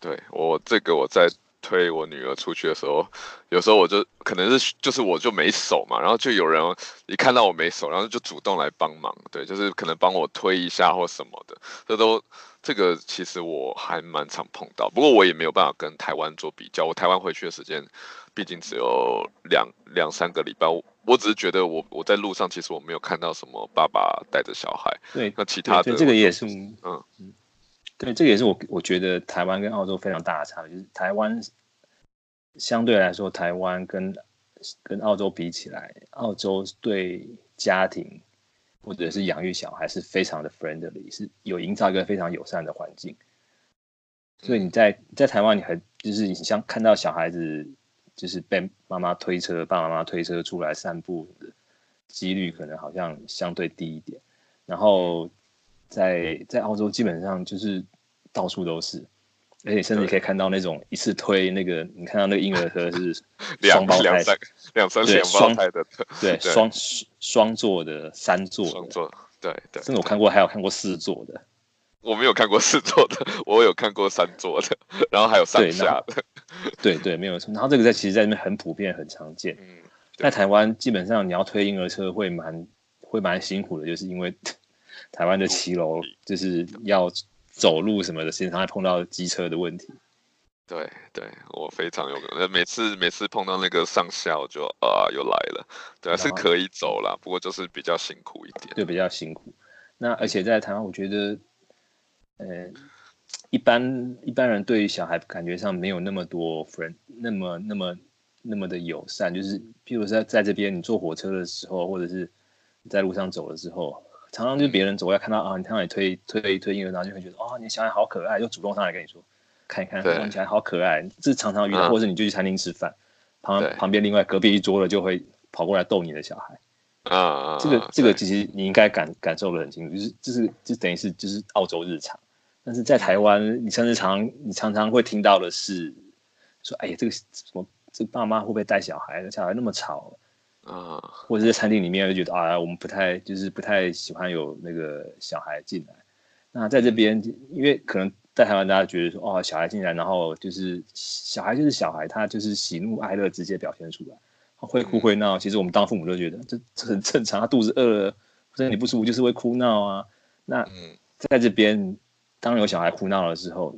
对，我这个我在推我女儿出去的时候，有时候我就可能是就是我就没手嘛，然后就有人一看到我没手，然后就主动来帮忙。对，就是可能帮我推一下或什么的。这都这个其实我还蛮常碰到，不过我也没有办法跟台湾做比较。我台湾回去的时间毕竟只有两两三个礼拜。我只是觉得我我在路上，其实我没有看到什么爸爸带着小孩。对，那其他的这个也是，嗯嗯，对，这个也是我我觉得台湾跟澳洲非常大的差别，就是台湾相对来说，台湾跟跟澳洲比起来，澳洲对家庭或者是养育小孩是非常的 friendly，是有营造一个非常友善的环境。所以你在在台湾，你还就是你像看到小孩子。就是被妈妈推车、爸爸妈妈推车出来散步的几率，可能好像相对低一点。然后在在澳洲，基本上就是到处都是，而且甚至可以看到那种一次推那个，你看到那个婴儿车是 双胞胎，两三两胞胎的，对，双双座的、三座的，双座，对对。甚至我看过，还有看过四座的。我没有看过四座的，我有看过三座的，然后还有上下的。对对，没有错。然后这个在其实在那边很普遍、很常见。嗯，在台湾基本上你要推婴儿车会蛮会蛮辛苦的，就是因为台湾的骑楼就是要走路什么的，经常会碰到机车的问题。对对，我非常有可能，每次每次碰到那个上下，我就啊又来了。对，是可以走了，不过就是比较辛苦一点。对，比较辛苦。那而且在台湾，我觉得。呃，一般一般人对于小孩感觉上没有那么多 friend，那么那么那么的友善，就是譬如在在这边你坐火车的时候，或者是在路上走的时候，常常就是别人走过来看到啊，你看到你推推推婴儿，然后就会觉得哦，你小孩好可爱，就主动上来跟你说看一看，哦，你小孩好可爱，这常常遇到，嗯、或者是你就去餐厅吃饭，旁旁边另外隔壁一桌的就会跑过来逗你的小孩。啊，这个这个其实你应该感感受的很清楚，就是就是就等于是就是澳洲日常，但是在台湾，你甚至常你常常会听到的是说，哎呀，这个什么这个爸妈会不会带小孩？小孩那么吵啊，或者在餐厅里面就觉得啊，我们不太就是不太喜欢有那个小孩进来。那在这边，因为可能在台湾大家觉得说，哦，小孩进来，然后就是小孩就是小孩，他就是喜怒哀乐直接表现出来。会哭会闹，其实我们当父母都觉得这这很正常。他肚子饿了，或者你不舒服，就是会哭闹啊。那在这边，当有小孩哭闹的时候，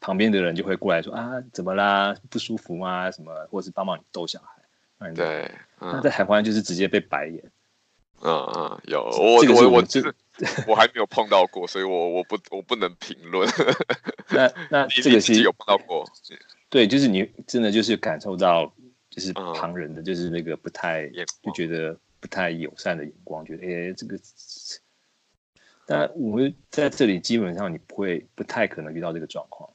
旁边的人就会过来说啊，怎么啦？不舒服吗？什么？或者是帮忙你逗小孩。对。那在台湾就是直接被白眼。嗯嗯，有我这个我我这 我还没有碰到过，所以我我不我不能评论。那那这个是有碰到过。对，就是你真的就是感受到。就是旁人的，就是那个不太就觉得不太友善的眼光，觉得哎、欸，这个。但我们在这里基本上你不会不太可能遇到这个状况。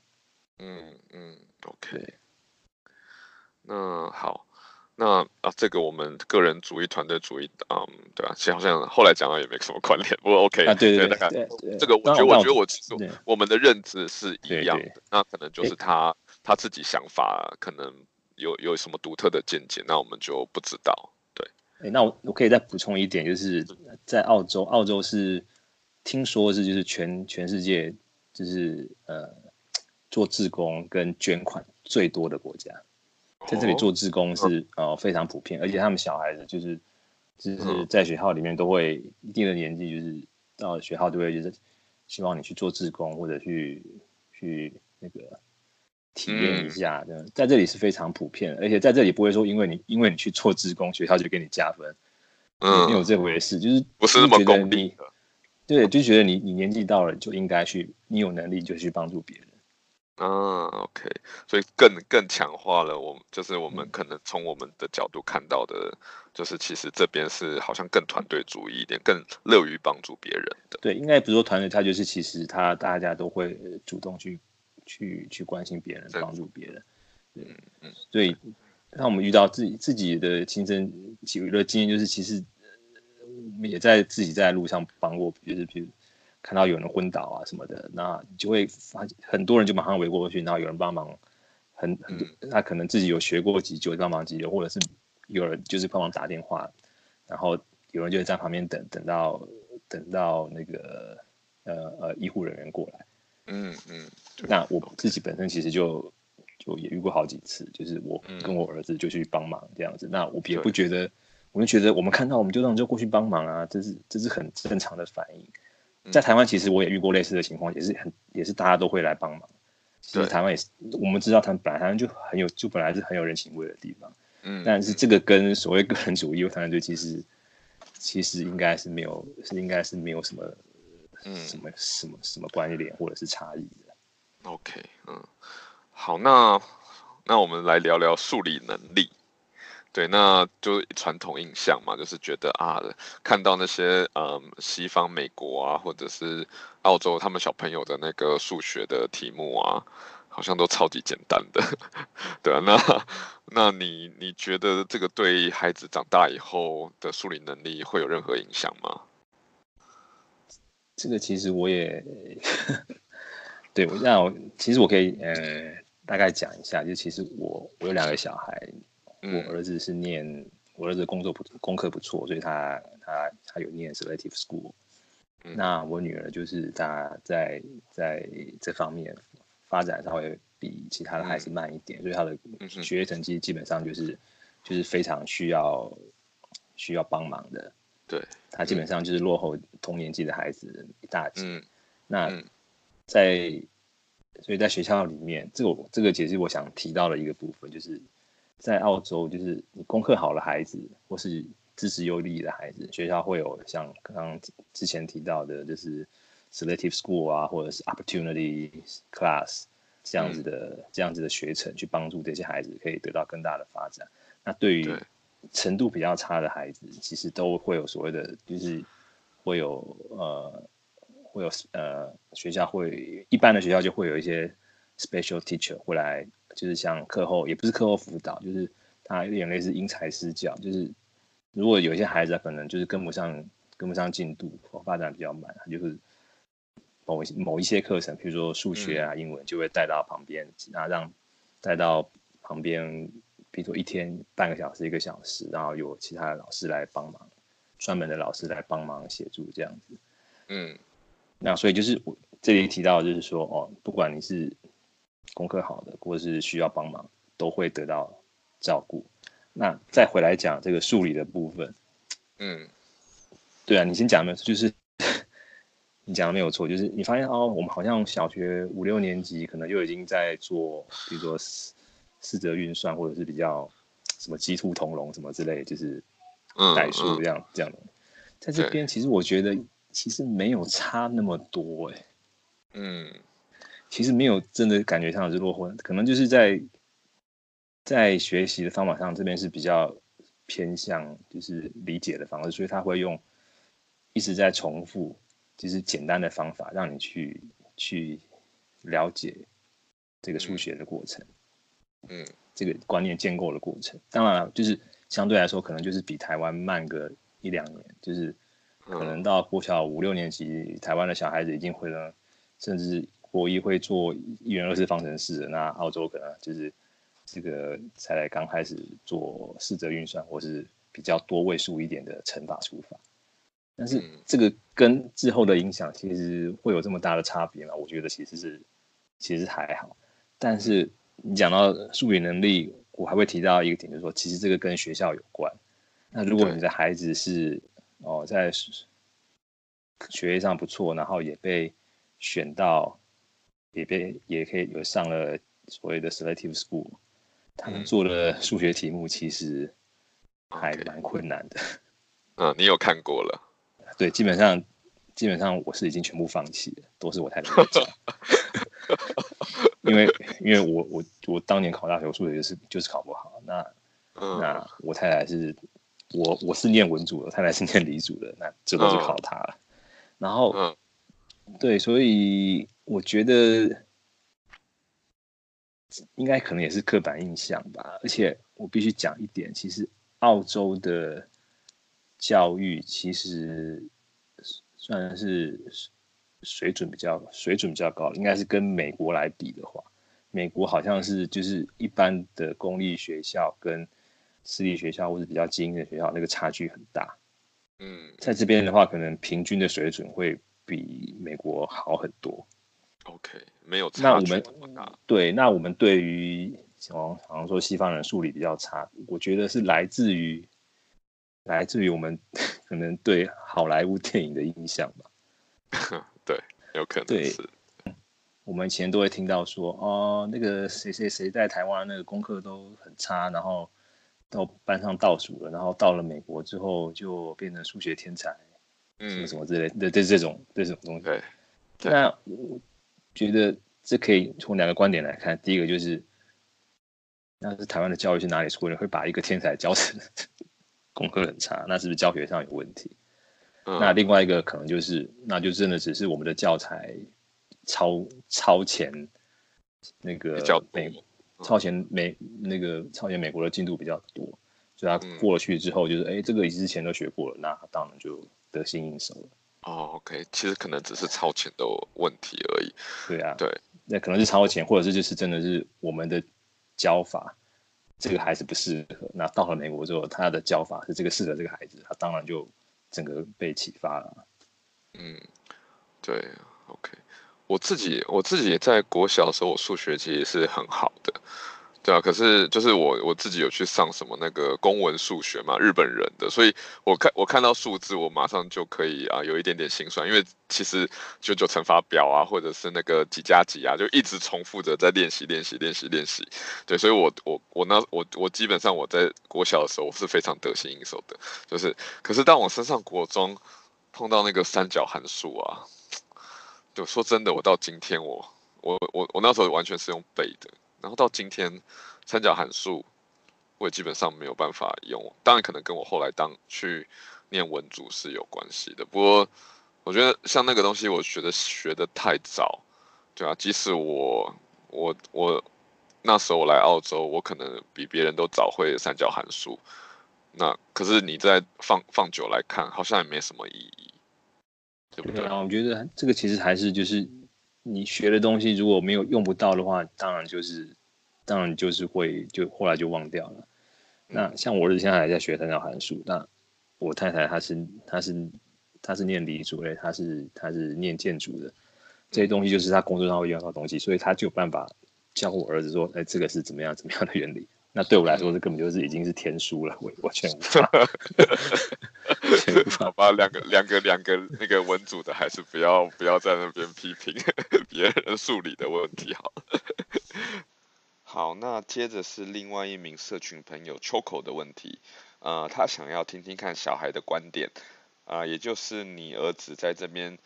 嗯嗯，OK。那好，那啊，这个我们个人主义、团队主义，嗯，对啊，其实好像后来讲了也没什么关联。不过 OK，啊，对对对，大概这个我觉得，我觉得我其实我们的认知是一样的，那可能就是他他自己想法可能。有有什么独特的见解？那我们就不知道。对，欸、那我我可以再补充一点，就是在澳洲，澳洲是听说是就是全全世界就是呃做志工跟捐款最多的国家，在这里做志工是、哦、呃非常普遍，而且他们小孩子就是就是在学校里面都会一定的年纪，就是到学校都会就是希望你去做志工或者去去那个。体验一下，嗯，在这里是非常普遍的，而且在这里不会说，因为你因为你去做志工，学校就给你加分，嗯，没有这回事，就是不是那么功利的，对，就觉得你你年纪到了就应该去，你有能力就去帮助别人，啊，OK，所以更更强化了我们，就是我们可能从我们的角度看到的，嗯，就是其实这边是好像更团队主义一点，更乐于帮助别人的，对，应该不是说团队，他就是其实他大家都会主动去。去去关心别人，帮助别人，嗯，嗯，所以当我们遇到自己自己的亲身体会的经验，就是其实也在自己在路上帮过，就是比如看到有人昏倒啊什么的，那就会发现很多人就马上围过去，然后有人帮忙，很很多他可能自己有学过急救，帮忙急救，或者是有人就是帮忙打电话，然后有人就在旁边等，等到等到那个呃呃医护人员过来。嗯嗯，那我自己本身其实就就也遇过好几次，就是我跟我儿子就去帮忙这样子。嗯、那我也不觉得，我们觉得我们看到我们就让就过去帮忙啊，这是这是很正常的反应。在台湾其实我也遇过类似的情况，也是很也是大家都会来帮忙。其实台湾也是，我们知道他们本来台湾就很有就本来是很有人情味的地方。嗯，但是这个跟所谓个人主义或团队其实其实应该是没有是应该是没有什么。嗯，什么什么什么关联或者是差异的？OK，嗯，好，那那我们来聊聊数理能力。对，那就传统印象嘛，就是觉得啊，看到那些嗯西方美国啊，或者是澳洲他们小朋友的那个数学的题目啊，好像都超级简单的。对啊，那那你你觉得这个对孩子长大以后的数理能力会有任何影响吗？这个其实我也，对，那我其实我可以呃大概讲一下，就其实我我有两个小孩，我儿子是念我儿子工作不功课不错，所以他他他有念 selective school，、嗯、那我女儿就是她在在这方面发展稍微比其他的孩子慢一点，嗯、所以他的学业成绩基本上就是就是非常需要需要帮忙的。对，他基本上就是落后同年纪的孩子一大截。嗯，那在所以在学校里面，这个这个其实我想提到的一个部分，就是在澳洲，就是你功课好的孩子或是知识优异的孩子，学校会有像刚刚之前提到的，就是 selective school 啊，或者是 opportunity class 这样子的、嗯、这样子的学程，去帮助这些孩子可以得到更大的发展。那对于程度比较差的孩子，其实都会有所谓的，就是会有呃，会有呃，学校会一般的学校就会有一些 special teacher 会来，就是像课后也不是课后辅导，就是他有点类似因材施教，就是如果有些孩子可能就是跟不上跟不上进度，发展比较慢，他就是某某一些课程，比如说数学啊、英文，就会带到旁边，然后让带到旁边。比如说一天半个小时、一个小时，然后有其他的老师来帮忙，专门的老师来帮忙协助这样子。嗯，那所以就是我这里提到，就是说哦，不管你是功课好的，或者是需要帮忙，都会得到照顾。那再回来讲这个数理的部分，嗯，对啊，你先讲的就是 你讲的没有错，就是你发现哦，我们好像小学五六年级可能就已经在做，比如说。四则运算，或者是比较什么鸡兔同笼什么之类，就是代数这样、嗯嗯、这样的，在这边其实我觉得其实没有差那么多哎、欸，嗯，其实没有真的感觉上是落后，可能就是在在学习的方法上这边是比较偏向就是理解的方式，所以他会用一直在重复，就是简单的方法让你去去了解这个数学的过程。嗯。嗯，这个观念建构的过程，当然就是相对来说，可能就是比台湾慢个一两年，就是可能到国小五六年级，台湾的小孩子已经会了，甚至国一会做一元二次方程式，那澳洲可能就是这个才来刚开始做四则运算，或是比较多位数一点的乘法除法，但是这个跟之后的影响其实会有这么大的差别吗？我觉得其实是其实还好，但是。你讲到数理能力，我还会提到一个点，就是说，其实这个跟学校有关。那如果你的孩子是哦，在学业上不错，然后也被选到，也被也可以有上了所谓的 selective school，他们做的数学题目其实还蛮困难的。嗯，嗯，你有看过了？对，基本上基本上我是已经全部放弃了，都是我太太教。因为因为我我我当年考大学数学就是就是考不好，那、嗯、那我太太是，我我是念文组的，我太太是念理组的，那这都是靠她了。嗯、然后、嗯、对，所以我觉得应该可能也是刻板印象吧。而且我必须讲一点，其实澳洲的教育其实算是。水准比较水准比较高，应该是跟美国来比的话，美国好像是就是一般的公立学校跟私立学校或者比较精英的学校那个差距很大。嗯，在这边的话，可能平均的水准会比美国好很多。OK，没有差那我们对，那我们对于哦，好像说西方人数理比较差，我觉得是来自于来自于我们 可能对好莱坞电影的印象吧。对，有可能是。对，我们以前都会听到说，哦，那个谁谁谁在台湾那个功课都很差，然后到班上倒数了，然后到了美国之后就变成数学天才，嗯，什么什么之类的，这这种这种东西。对，那我觉得这可以从两个观点来看，第一个就是，那是台湾的教育是哪里出了，会把一个天才教成功课很差，那是不是教学上有问题？嗯、那另外一个可能就是，那就真的只是我们的教材超超前那个美、嗯、超前美那个超前美国的进度比较多，所以他过了去之后就是，哎、嗯，这个之前都学过了，那当然就得心应手了。哦，OK，其实可能只是超前的问题而已。对啊，对，那可能是超前，或者是就是真的是我们的教法这个孩子不适合。那到了美国之后，他的教法是这个适合这个孩子，他当然就。整个被启发了，嗯，对，OK，我自己我自己也在国小的时候，我数学其实是很好的，对啊，可是就是我我自己有去上什么那个公文数学嘛，日本人的，所以我看我看到数字，我马上就可以啊有一点点心酸，因为其实九九乘法表啊，或者是那个几加几啊，就一直重复着在练习练习练习练习，对，所以我我我那我我基本上我在国小的时候我是非常得心应手的，就是可是当我升上国中碰到那个三角函数啊，就说真的，我到今天我我我我那时候完全是用背的。然后到今天，三角函数，我也基本上没有办法用。当然，可能跟我后来当去念文组是有关系的。不过，我觉得像那个东西，我觉得学得太早，对啊，即使我我我那时候我来澳洲，我可能比别人都早会三角函数。那可是你在放放久来看，好像也没什么意义，对不对？我觉得这个其实还是就是你学的东西，如果没有用不到的话，当然就是当然就是会就后来就忘掉了。那像我儿子现在还在学三角函数，那我太太她是她是她是念理组类，她是她是念建筑的，这些东西就是她工作上会用到的东西，所以她就有办法教我儿子说，哎，这个是怎么样怎么样的原理。那对我来说，这根本就是已经是天书了，我完全无法。好吧，两个两个两个那个文组的，还是不要不要在那边批评 别人数理的问题好了。好，那接着是另外一名社群朋友 Choco 的问题，呃，他想要听听看小孩的观点，啊、呃，也就是你儿子在这边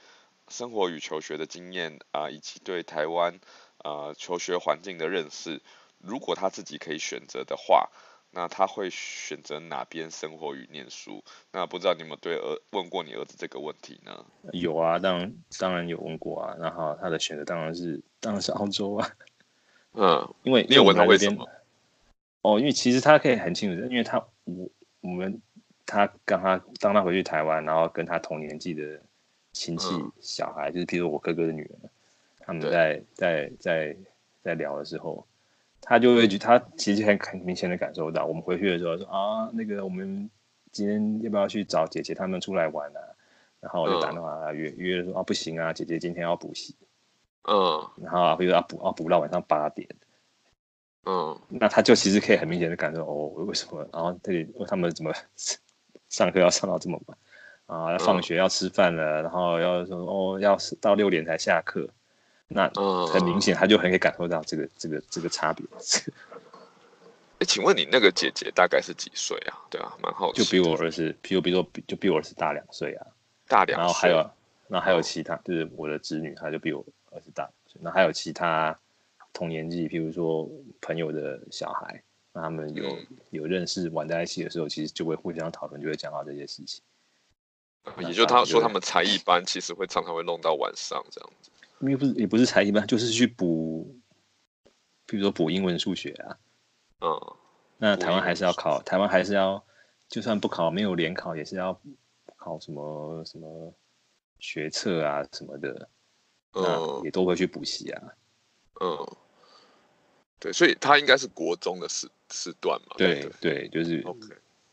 生活与求学的经验啊、呃，以及对台湾啊、呃、求学环境的认识。如果他自己可以选择的话，那他会选择哪边生活与念书？那不知道你有没有对儿问过你儿子这个问题呢？有啊，当然当然有问过啊。然后他的选择当然是当然是澳洲啊。嗯，因为你有问他为什么？哦，因为其实他可以很清楚，因为他我我们他刚他当他回去台湾，然后跟他同年纪的亲戚小孩，嗯、就是譬如我哥哥的女儿，他们在在在在聊的时候。他就会觉，他其实很很明显的感受到，我们回去的时候说啊，那个我们今天要不要去找姐姐他们出来玩啊？然后我就打电话约、嗯、约说啊，不行啊，姐姐今天要补习，嗯，然后比如要补啊补到晚上八点，嗯，那他就其实可以很明显的感受哦，为什么？然后这里他们怎么 上课要上到这么晚啊？要放学要吃饭了，然后要说哦，要到六点才下课。那很明显，他就很可以感受到这个、嗯、这个、这个差别。哎，请问你那个姐姐大概是几岁啊？对啊，蛮好奇。就比我儿子，比如比如说，就比我儿子大两岁啊。大两岁。然后还有，然后还有其他，哦、就是我的侄女，她就比我儿子大两岁。那还有其他同年纪，譬如说朋友的小孩，那他们有、嗯、有认识玩在一起的时候，其实就会互相讨论，就会讲到这些事情。也就他说，他们才艺班其实会常常会弄到晚上这样子。因为不是也不是才艺班，就是去补，比如说补英文、数学啊。嗯。那台湾还是要考，台湾还是要，就算不考，没有联考，也是要考什么什么学测啊什么的。嗯。也都会去补习啊。嗯。对，所以他应该是国中的时时段嘛。对对，就是。OK。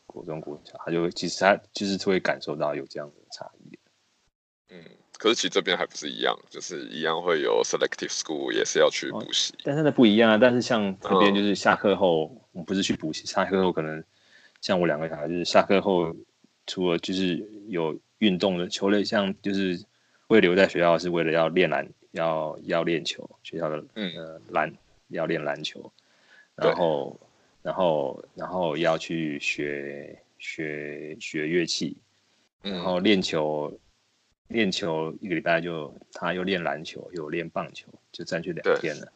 国中国小，他就其实他就是会感受到有这样的差异。嗯。可是其实这边还不是一样，就是一样会有 selective school，也是要去补习。哦，但是那不一样啊。但是像这边就是下课后，嗯、我们不是去补习，下课后可能像我两个小孩，就是下课后除了就是有运动的球类，像就是会留在学校是为了要练篮，要要练球，学校的嗯呃篮要练篮球，然后然后然后要去学学学乐器，然后练球。练球一个礼拜就，他又练篮球又练棒球，就占据两天了。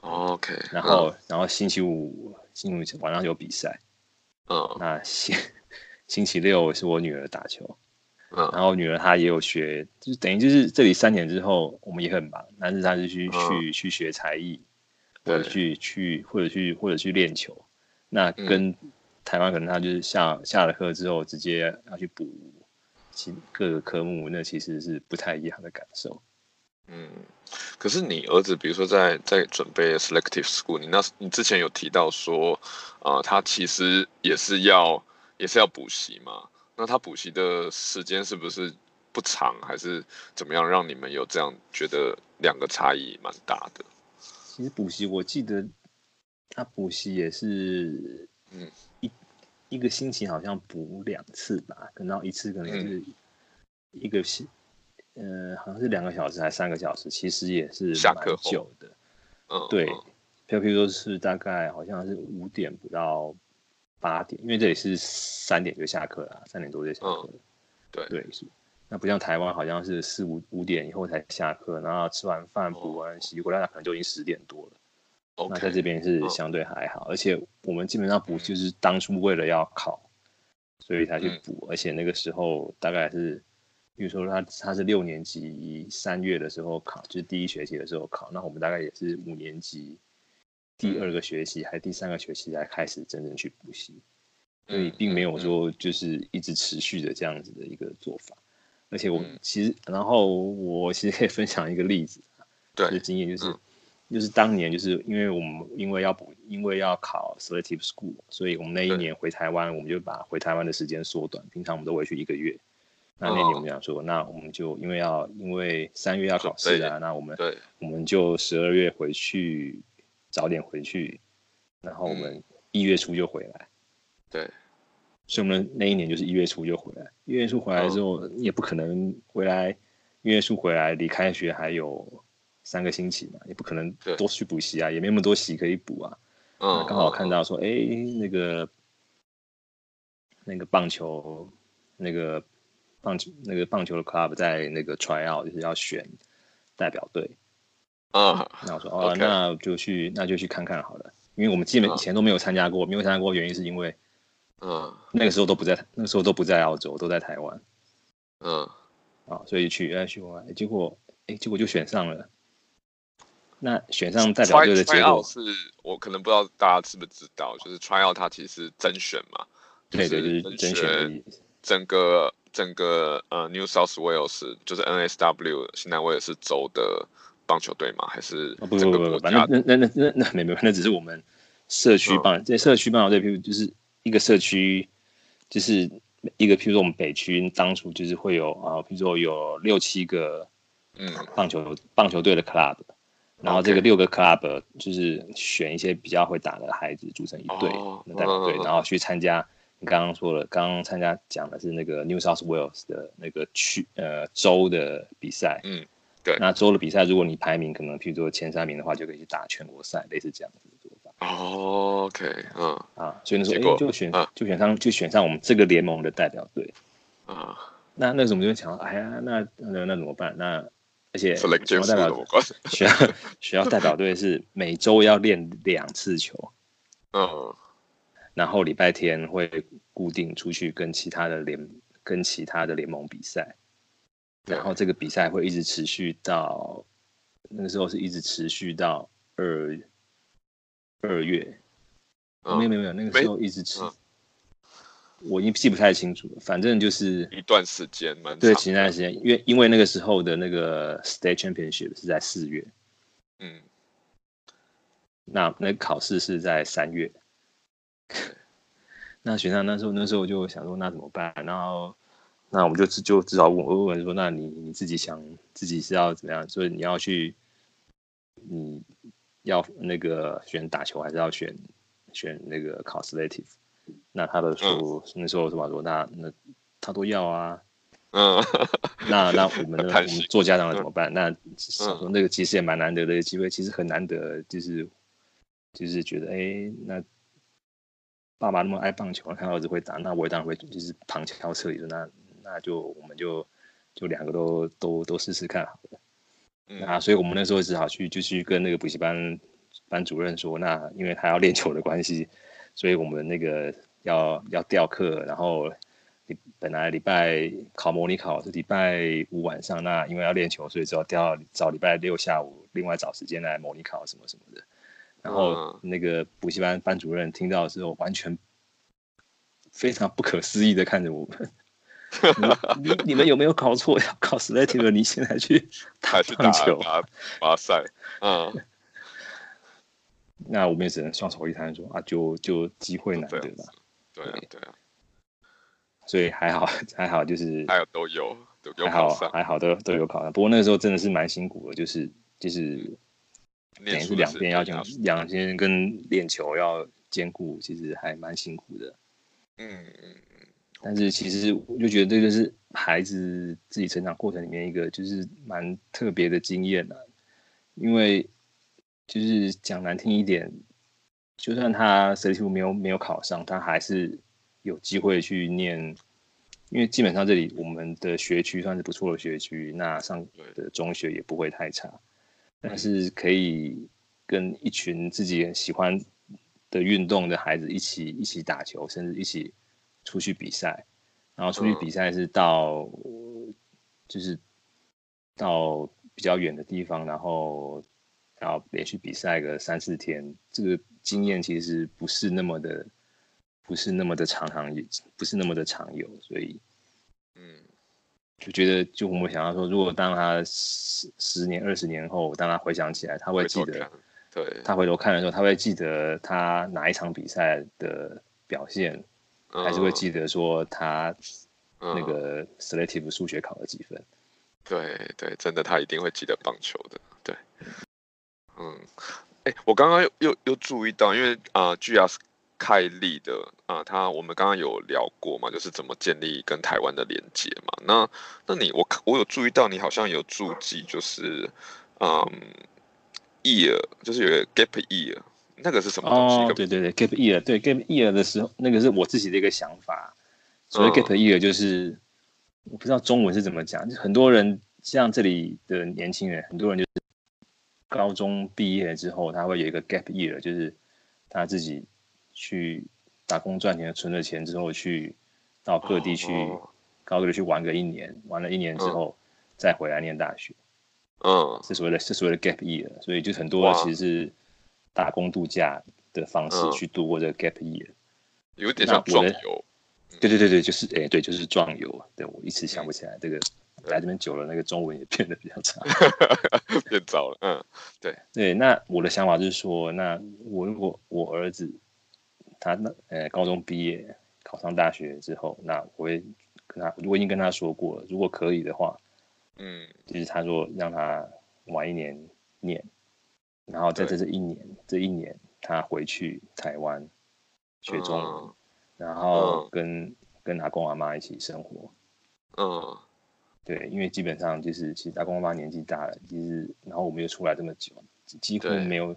OK，然后、嗯、然后星期五星期五晚上有比赛。嗯，那星星期六是我女儿打球。嗯，然后女儿她也有学，就等于就是这里三年之后我们也很忙，但是她是去、嗯、去去学才艺，或者去去或者去或者去练球。那跟台湾可能她就是下下了课之后直接要去补。各个科目，那其实是不太一样的感受。嗯，可是你儿子，比如说在在准备 selective school，你那你之前有提到说，啊、呃，他其实也是要也是要补习嘛？那他补习的时间是不是不长，还是怎么样，让你们有这样觉得两个差异蛮大的？其实补习，我记得他补习也是，嗯。一个星期好像补两次吧，然后一次可能是一个星，嗯、呃，好像是两个小时还是三个小时，其实也是蛮久的。嗯，对，譬如说是大概好像是五点不到八点，因为这里是三点就下课了，三点多就下课了。嗯、对对是，那不像台湾好像是四五五点以后才下课，然后吃完饭补完习回来，可能就已经十点多了。那在这边是相对还好，而且我们基本上补就是当初为了要考，所以才去补，嗯、而且那个时候大概是，比如说他他是六年级三月的时候考，就是第一学期的时候考，那我们大概也是五年级第二个学期还是第三个学期才开始真正去补习，所以并没有说就是一直持续的这样子的一个做法，而且我其实然后我其实可以分享一个例子，对，的经验就是。就是当年，就是因为我们因为要补，因为要考 selective school，所以我们那一年回台湾，我们就把回台湾的时间缩短。平常我们都回去一个月，那那年我们想说，那我们就因为要因为三月要考试啊，那我们对，我们就十二月回去，早点回去，然后我们一月初就回来。对，所以我们那一年就是一月初就回来。一月初回来之后，也不可能回来，一月初回来离开学还有。三个星期嘛，也不可能多去补习啊，也没那么多习可以补啊。嗯，刚好看到说，哎、嗯，那个那个棒球，那个棒球那个棒球的 club 在那个 try out，就是要选代表队。啊、嗯，那我说哦.那就去，那就去看看好了。因为我们基本以前都没有参加过，没有参加过，原因是因为，嗯，那个时候都不在，那个时候都不在澳洲，都在台湾。嗯，啊，所以去，哎，去玩，结果，哎，结果就选上了。那选上代表队的结果。是我可能不知道大家知不知道，就是 try out 它其实是甄选嘛，对对对，甄选整个整个呃 New South Wales 就是 NSW 新南威尔士州的棒球队嘛，还是不不不不，反正那那那那那没没，那只是我们社区棒这社区棒球队，譬如就是一个社区，就是一个譬如说我们北区当初就是会有啊，譬如说有六七个嗯。棒球棒球队的 club。然后这个六个 club 就是选一些比较会打的孩子组成一队，那代表队，然后去参加。你刚刚说了，刚刚参加讲的是那个 New South Wales 的那个区呃州的比赛。嗯，对。那州的比赛，如果你排名可能譬如说前三名的话，就可以去打全国赛，类似这样子的做法。哦，OK，嗯啊，所以那时候哎就选就选上就选上我们这个联盟的代表队。啊，那那时候我们就想，哎呀，那那那怎么办？那而且学校代表学校学校代表队是每周要练两次球，嗯，然后礼拜天会固定出去跟其他的联跟其他的联盟比赛，然后这个比赛会一直持续到那个时候是一直持续到二二月，没有没有没有那个时候一直持。我已经记不太清楚了，反正就是一段时间嘛。对，前段时间，因为因为那个时候的那个 State Championship 是在四月，嗯，那那个考试是在三月，那选上那时候那时候我就想说那怎么办？然后那我们就就至少问问问说，那你你自己想自己是要怎么样？所以你要去，你要那个选打球还是要选选那个考 Selective？那他的书、嗯、那时候是吧？说那那他都要啊，嗯，那那我们呢？我们做家长的怎么办？嗯、那说那个其实也蛮难得的一个机会，其实很难得，就是就是觉得哎、欸，那爸爸那么爱棒球，他儿子会打，那我也当然会就是旁敲侧击说，那那就我们就就两个都都都试试看好了。嗯、那所以我们那时候只好去就去跟那个补习班班主任说，那因为他要练球的关系。所以我们那个要要调课，然后你本来礼拜考模拟考是礼拜五晚上，那因为要练球，所以只要调找礼拜六下午，另外找时间来模拟考什么什么的。然后那个补习班班主任听到之后，完全非常不可思议的看着我们，你你们有没有搞错？要考 selective，你现在去打棒球打打赛，嗯。那我们也只能双手一摊说啊，就就机会难得吧。对啊，对啊。所以还好，还好，就是还有都有，都有还好，还好都都有考上。不过那个时候真的是蛮辛苦的，就是就是等于是两边要讲，两边跟练球要兼顾，其实还蛮辛苦的。嗯嗯嗯。但是其实我就觉得这个是孩子自己成长过程里面一个就是蛮特别的经验啊，因为。就是讲难听一点，就算他 selective 没有没有考上，他还是有机会去念，因为基本上这里我们的学区算是不错的学区，那上的中学也不会太差，但是可以跟一群自己喜欢的运动的孩子一起一起打球，甚至一起出去比赛。然后出去比赛是到，嗯、就是到比较远的地方，然后然后连续比赛个三四天，这个经验其实不是那么的，不是那么的常常有，不是那么的常有，所以。嗯就觉得，就我们想要说，如果当他十十年、二十年后，当他回想起来，他会记得，对，他回头看的时候，他会记得他哪一场比赛的表现，嗯、还是会记得说他那个 selective 数学考了几分。对对，真的，他一定会记得棒球的。对，嗯，哎，我刚刚又又又注意到，因为啊，GR。凯利的啊，他我们刚刚有聊过嘛，就是怎么建立跟台湾的连接嘛。那那你我我有注意到你好像有注记，就是嗯，year，就是有个 gap year，那个是什么东西？哦，对对对，gap year，对 gap year 的时候，那个是我自己的一个想法。所谓 gap year 就是、嗯、我不知道中文是怎么讲，就很多人像这里的年轻人，很多人就是高中毕业之后，他会有一个 gap year，就是他自己。去打工赚钱，存了钱之后，去到各地去高地去玩个一年，玩了一年之后，再回来念大学。嗯，是所谓的，是所谓的 gap year，所以就很多其实是打工度假的方式去度过这个 gap year，有点像壮游。对对对对，就是哎，对，就是壮游。对，我一直想不起来这个，来这边久了，那个中文也变得比较差，变糟了。嗯，对 对，那我的想法就是说，那我如果我儿子。他那呃高中毕业考上大学之后，那我会跟他，我已经跟他说过了，如果可以的话，嗯，就是他说让他晚一年念，然后在这这一年这一年他回去台湾学中文，嗯、然后跟、嗯、跟阿公阿妈一起生活，嗯，对，因为基本上就是其实阿公阿妈年纪大了，其实然后我们又出来这么久，几乎没有。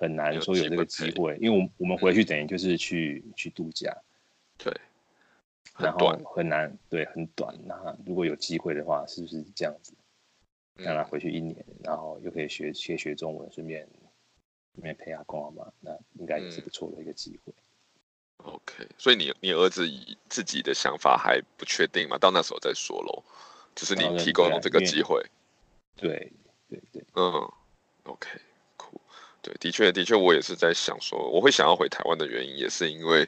很难说有这个机会，因为我们我们回去等于就是去、嗯、去度假，对，然后很难，对，很短。那如果有机会的话，是不是这样子？让他回去一年，嗯、然后又可以学学学中文，顺便顺便陪阿公阿妈，那应该也是不错的一个机会。嗯、OK，所以你你儿子自己的想法还不确定吗？到那时候再说喽。只是你提供了这个机会。对对对，嗯，OK。对，的确，的确，我也是在想说，我会想要回台湾的原因，也是因为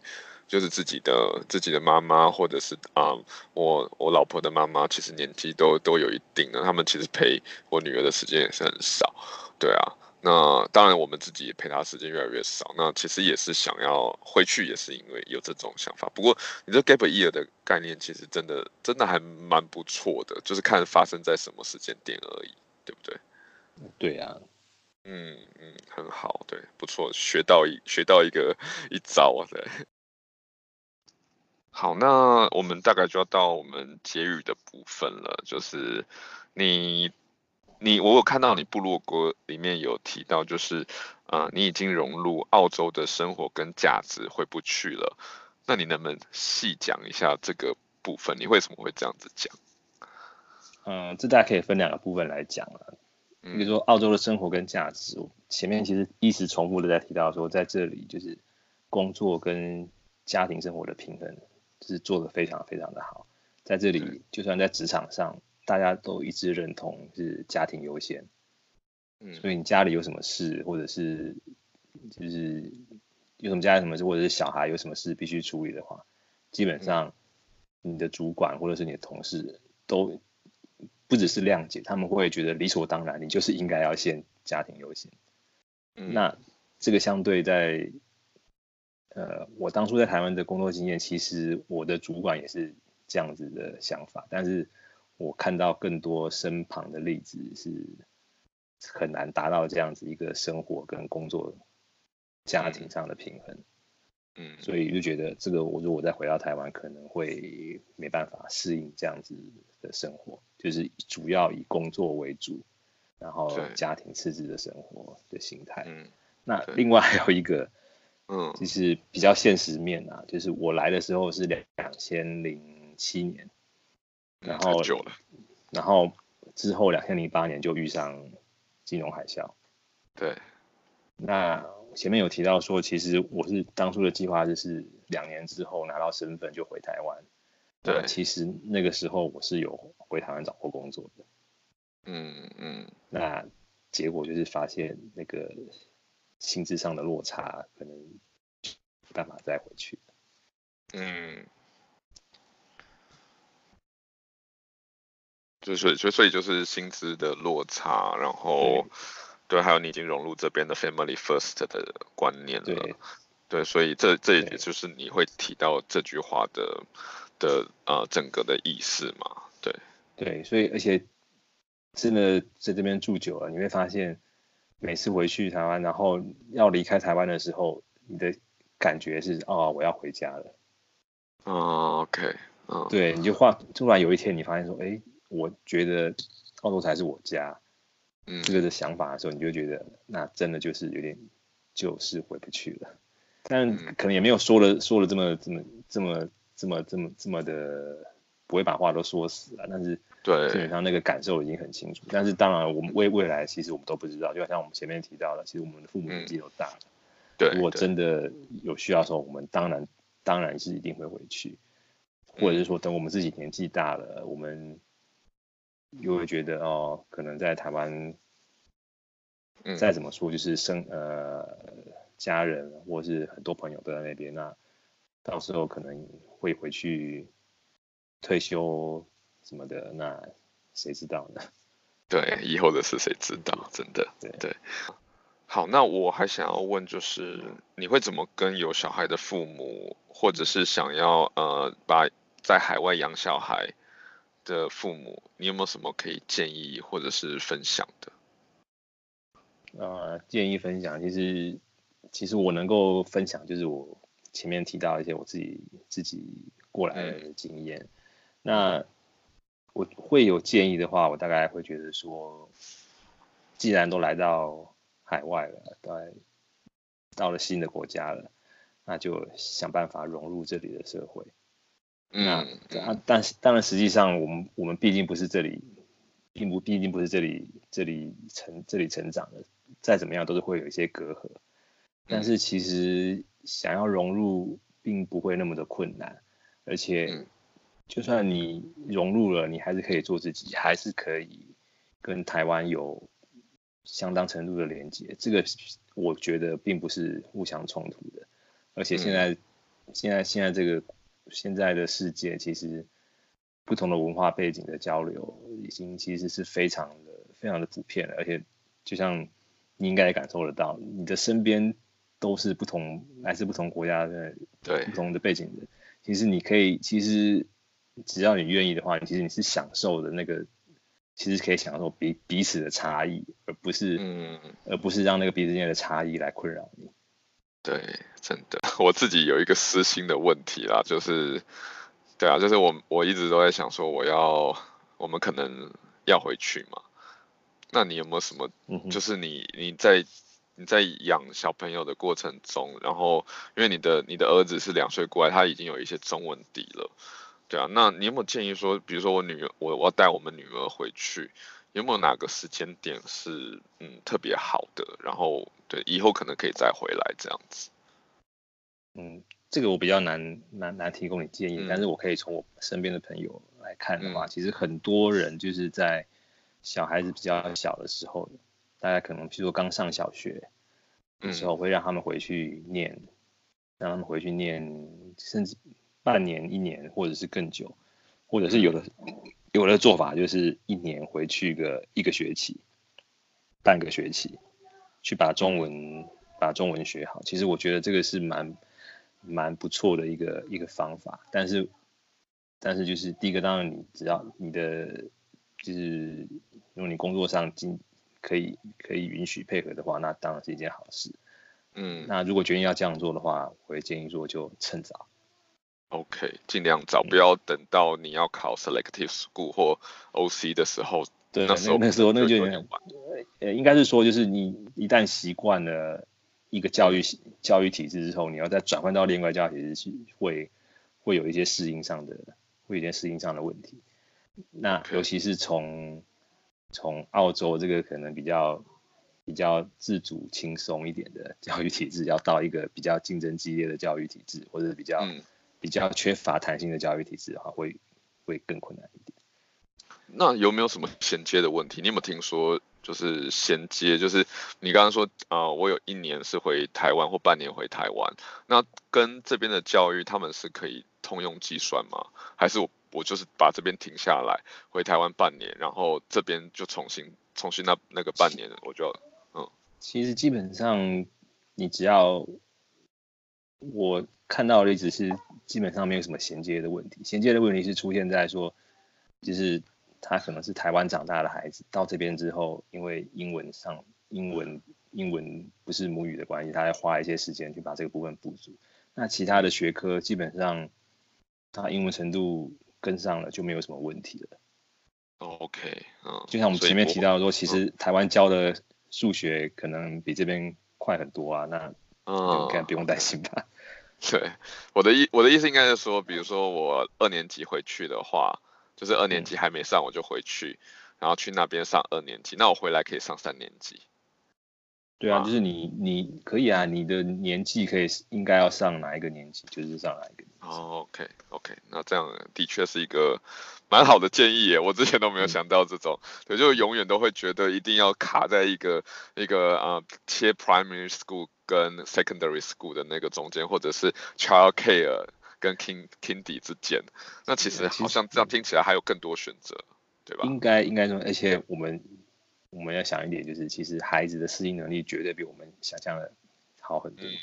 就是自己的自己的妈妈，或者是啊、嗯，我我老婆的妈妈，其实年纪都都有一定的，他们其实陪我女儿的时间也是很少。对啊，那当然我们自己也陪他时间越来越少。那其实也是想要回去，也是因为有这种想法。不过你这 gap year 的概念，其实真的真的还蛮不错的，就是看发生在什么时间点而已，对不对？对啊。嗯嗯，很好，对，不错，学到一学到一个一招啊，对。好，那我们大概就要到我们结语的部分了，就是你你我有看到你部落格里面有提到，就是啊、呃，你已经融入澳洲的生活跟价值，回不去了。那你能不能细讲一下这个部分？你为什么会这样子讲？嗯，这大家可以分两个部分来讲了。比如说澳洲的生活跟价值，前面其实一直重复的在提到说，在这里就是工作跟家庭生活的平衡，就是做的非常非常的好。在这里，就算在职场上，大家都一致认同是家庭优先。嗯，所以你家里有什么事，或者是就是有什么家里什么事，或者是小孩有什么事必须处理的话，基本上你的主管或者是你的同事都。不只是谅解，他们会觉得理所当然，你就是应该要先家庭优先。嗯、那这个相对在，呃，我当初在台湾的工作经验，其实我的主管也是这样子的想法，但是我看到更多身旁的例子是很难达到这样子一个生活跟工作家庭上的平衡。嗯，所以就觉得这个我如果再回到台湾，可能会没办法适应这样子的生活。就是主要以工作为主，然后家庭次之的生活的心态。嗯，那另外还有一个，嗯，就是比较现实面啊，就是我来的时候是两千零七年，然后然后之后两千零八年就遇上金融海啸。对，那前面有提到说，其实我是当初的计划就是两年之后拿到身份就回台湾。对，其实那个时候我是有回台湾找过工作的。嗯嗯。那结果就是发现那个薪资上的落差，可能没办法再回去。嗯。就所以所以所以就是薪资的落差，然后对，还有你已经融入这边的 family first 的观念了。对。对，所以这这也就是你会提到这句话的的呃整个的意思嘛？对。对，所以而且真的在这边住久了，你会发现每次回去台湾，然后要离开台湾的时候，你的感觉是哦，我要回家了。哦，OK，嗯。对，你就画突然有一天你发现说，哎。我觉得澳洲才是我家，嗯，这个的想法的时候，你就觉得那真的就是有点就是回不去了。但可能也没有说了说了这么这么这么这么这么这么的不会把话都说死了。但是对，基本上那个感受已经很清楚。但是当然，我们未未来其实我们都不知道。就好像我们前面提到的，其实我们的父母年纪都大了。对，如果真的有需要的时候，我们当然当然是一定会回去，或者是说等我们自己年纪大了，我们。又会觉得哦，可能在台湾，再怎么说就是生呃家人或是很多朋友都在那边，那到时候可能会回去退休什么的，那谁知道呢？对，以后的事谁知道？真的，对对。好，那我还想要问，就是你会怎么跟有小孩的父母，或者是想要呃把在海外养小孩的父母，你有没有什么可以建议或者是分享的？呃，建议分享，其实其实我能够分享，就是我前面提到一些我自己自己过来的经验。嗯、那我会有建议的话，我大概会觉得说，既然都来到海外了，对，到了新的国家了，那就想办法融入这里的社会。那啊，但是当然，实际上我们我们毕竟不是这里，并不毕竟不是这里这里成这里成长的，再怎么样都是会有一些隔阂。但是其实想要融入，并不会那么的困难，而且就算你融入了，你还是可以做自己，还是可以跟台湾有相当程度的连接。这个我觉得并不是互相冲突的，而且现在现在现在这个。现在的世界其实不同的文化背景的交流已经其实是非常的非常的普遍了，而且就像你应该也感受得到，你的身边都是不同来自不同国家的对。不同的背景的，其实你可以其实只要你愿意的话，其实你是享受的那个，其实可以享受彼彼此的差异，而不是嗯。而不是让那个彼此间的差异来困扰你。对，真的，我自己有一个私心的问题啦，就是，对啊，就是我我一直都在想说，我要，我们可能要回去嘛，那你有没有什么，就是你你在你在养小朋友的过程中，然后因为你的你的儿子是两岁过来，他已经有一些中文底了，对啊，那你有没有建议说，比如说我女儿，我我要带我们女儿回去？有没有哪个时间点是嗯特别好的？然后对以后可能可以再回来这样子。嗯，这个我比较难难难提供你建议，嗯、但是我可以从我身边的朋友来看的话，嗯、其实很多人就是在小孩子比较小的时候，大家可能譬如说刚上小学的时候，会让他们回去念，嗯、让他们回去念，甚至半年、一年，或者是更久，或者是有的。有的做法就是一年回去个一个学期，半个学期，去把中文把中文学好。其实我觉得这个是蛮蛮不错的一个一个方法。但是但是就是第一个，当然你只要你的就是如果你工作上经可以可以允许配合的话，那当然是一件好事。嗯，那如果决定要这样做的话，我会建议说就趁早。OK，尽量早，不要等到你要考 Selective School 或 OC 的时候。对，那时候那时候那就有点晚。呃，应该是说，就是你一旦习惯了一个教育教育体制之后，你要再转换到另外教育体制去，会会有一些适应上的，会有一些适应上的问题。那尤其是从从澳洲这个可能比较比较自主轻松一点的教育体制，要到一个比较竞争激烈的教育体制，或者比较、嗯、比较缺乏弹性的教育体制的话，会会更困难一点。那有没有什么衔接的问题？你有没有听说就是衔接？就是你刚刚说啊、呃，我有一年是回台湾或半年回台湾，那跟这边的教育他们是可以通用计算吗？还是我我就是把这边停下来回台湾半年，然后这边就重新重新那那个半年我就嗯。其实基本上你只要我看到的例子是基本上没有什么衔接的问题，衔接的问题是出现在说就是。他可能是台湾长大的孩子，到这边之后，因为英文上英文英文不是母语的关系，他要花一些时间去把这个部分补足。那其他的学科基本上，他英文程度跟上了就没有什么问题了。OK，嗯，就像我们前面提到说，其实台湾教的数学可能比这边快很多啊，那应该不用担心吧？对，我的意我的意思应该是说，比如说我二年级回去的话。就是二年级还没上，我就回去，嗯、然后去那边上二年级。那我回来可以上三年级。对啊，啊就是你你可以啊，你的年纪可以应该要上哪一个年级，就是上哪一个。哦，OK OK，那这样的确是一个蛮好的建议耶。我之前都没有想到这种，嗯、对，就永远都会觉得一定要卡在一个一个啊、呃、切 primary school 跟 secondary school 的那个中间，或者是 child care。跟 King Kindy 之间，那其实好像这样听起来还有更多选择，对吧？应该应该说，而且我们我们要想一点，就是其实孩子的适应能力绝对比我们想象的好很多。嗯，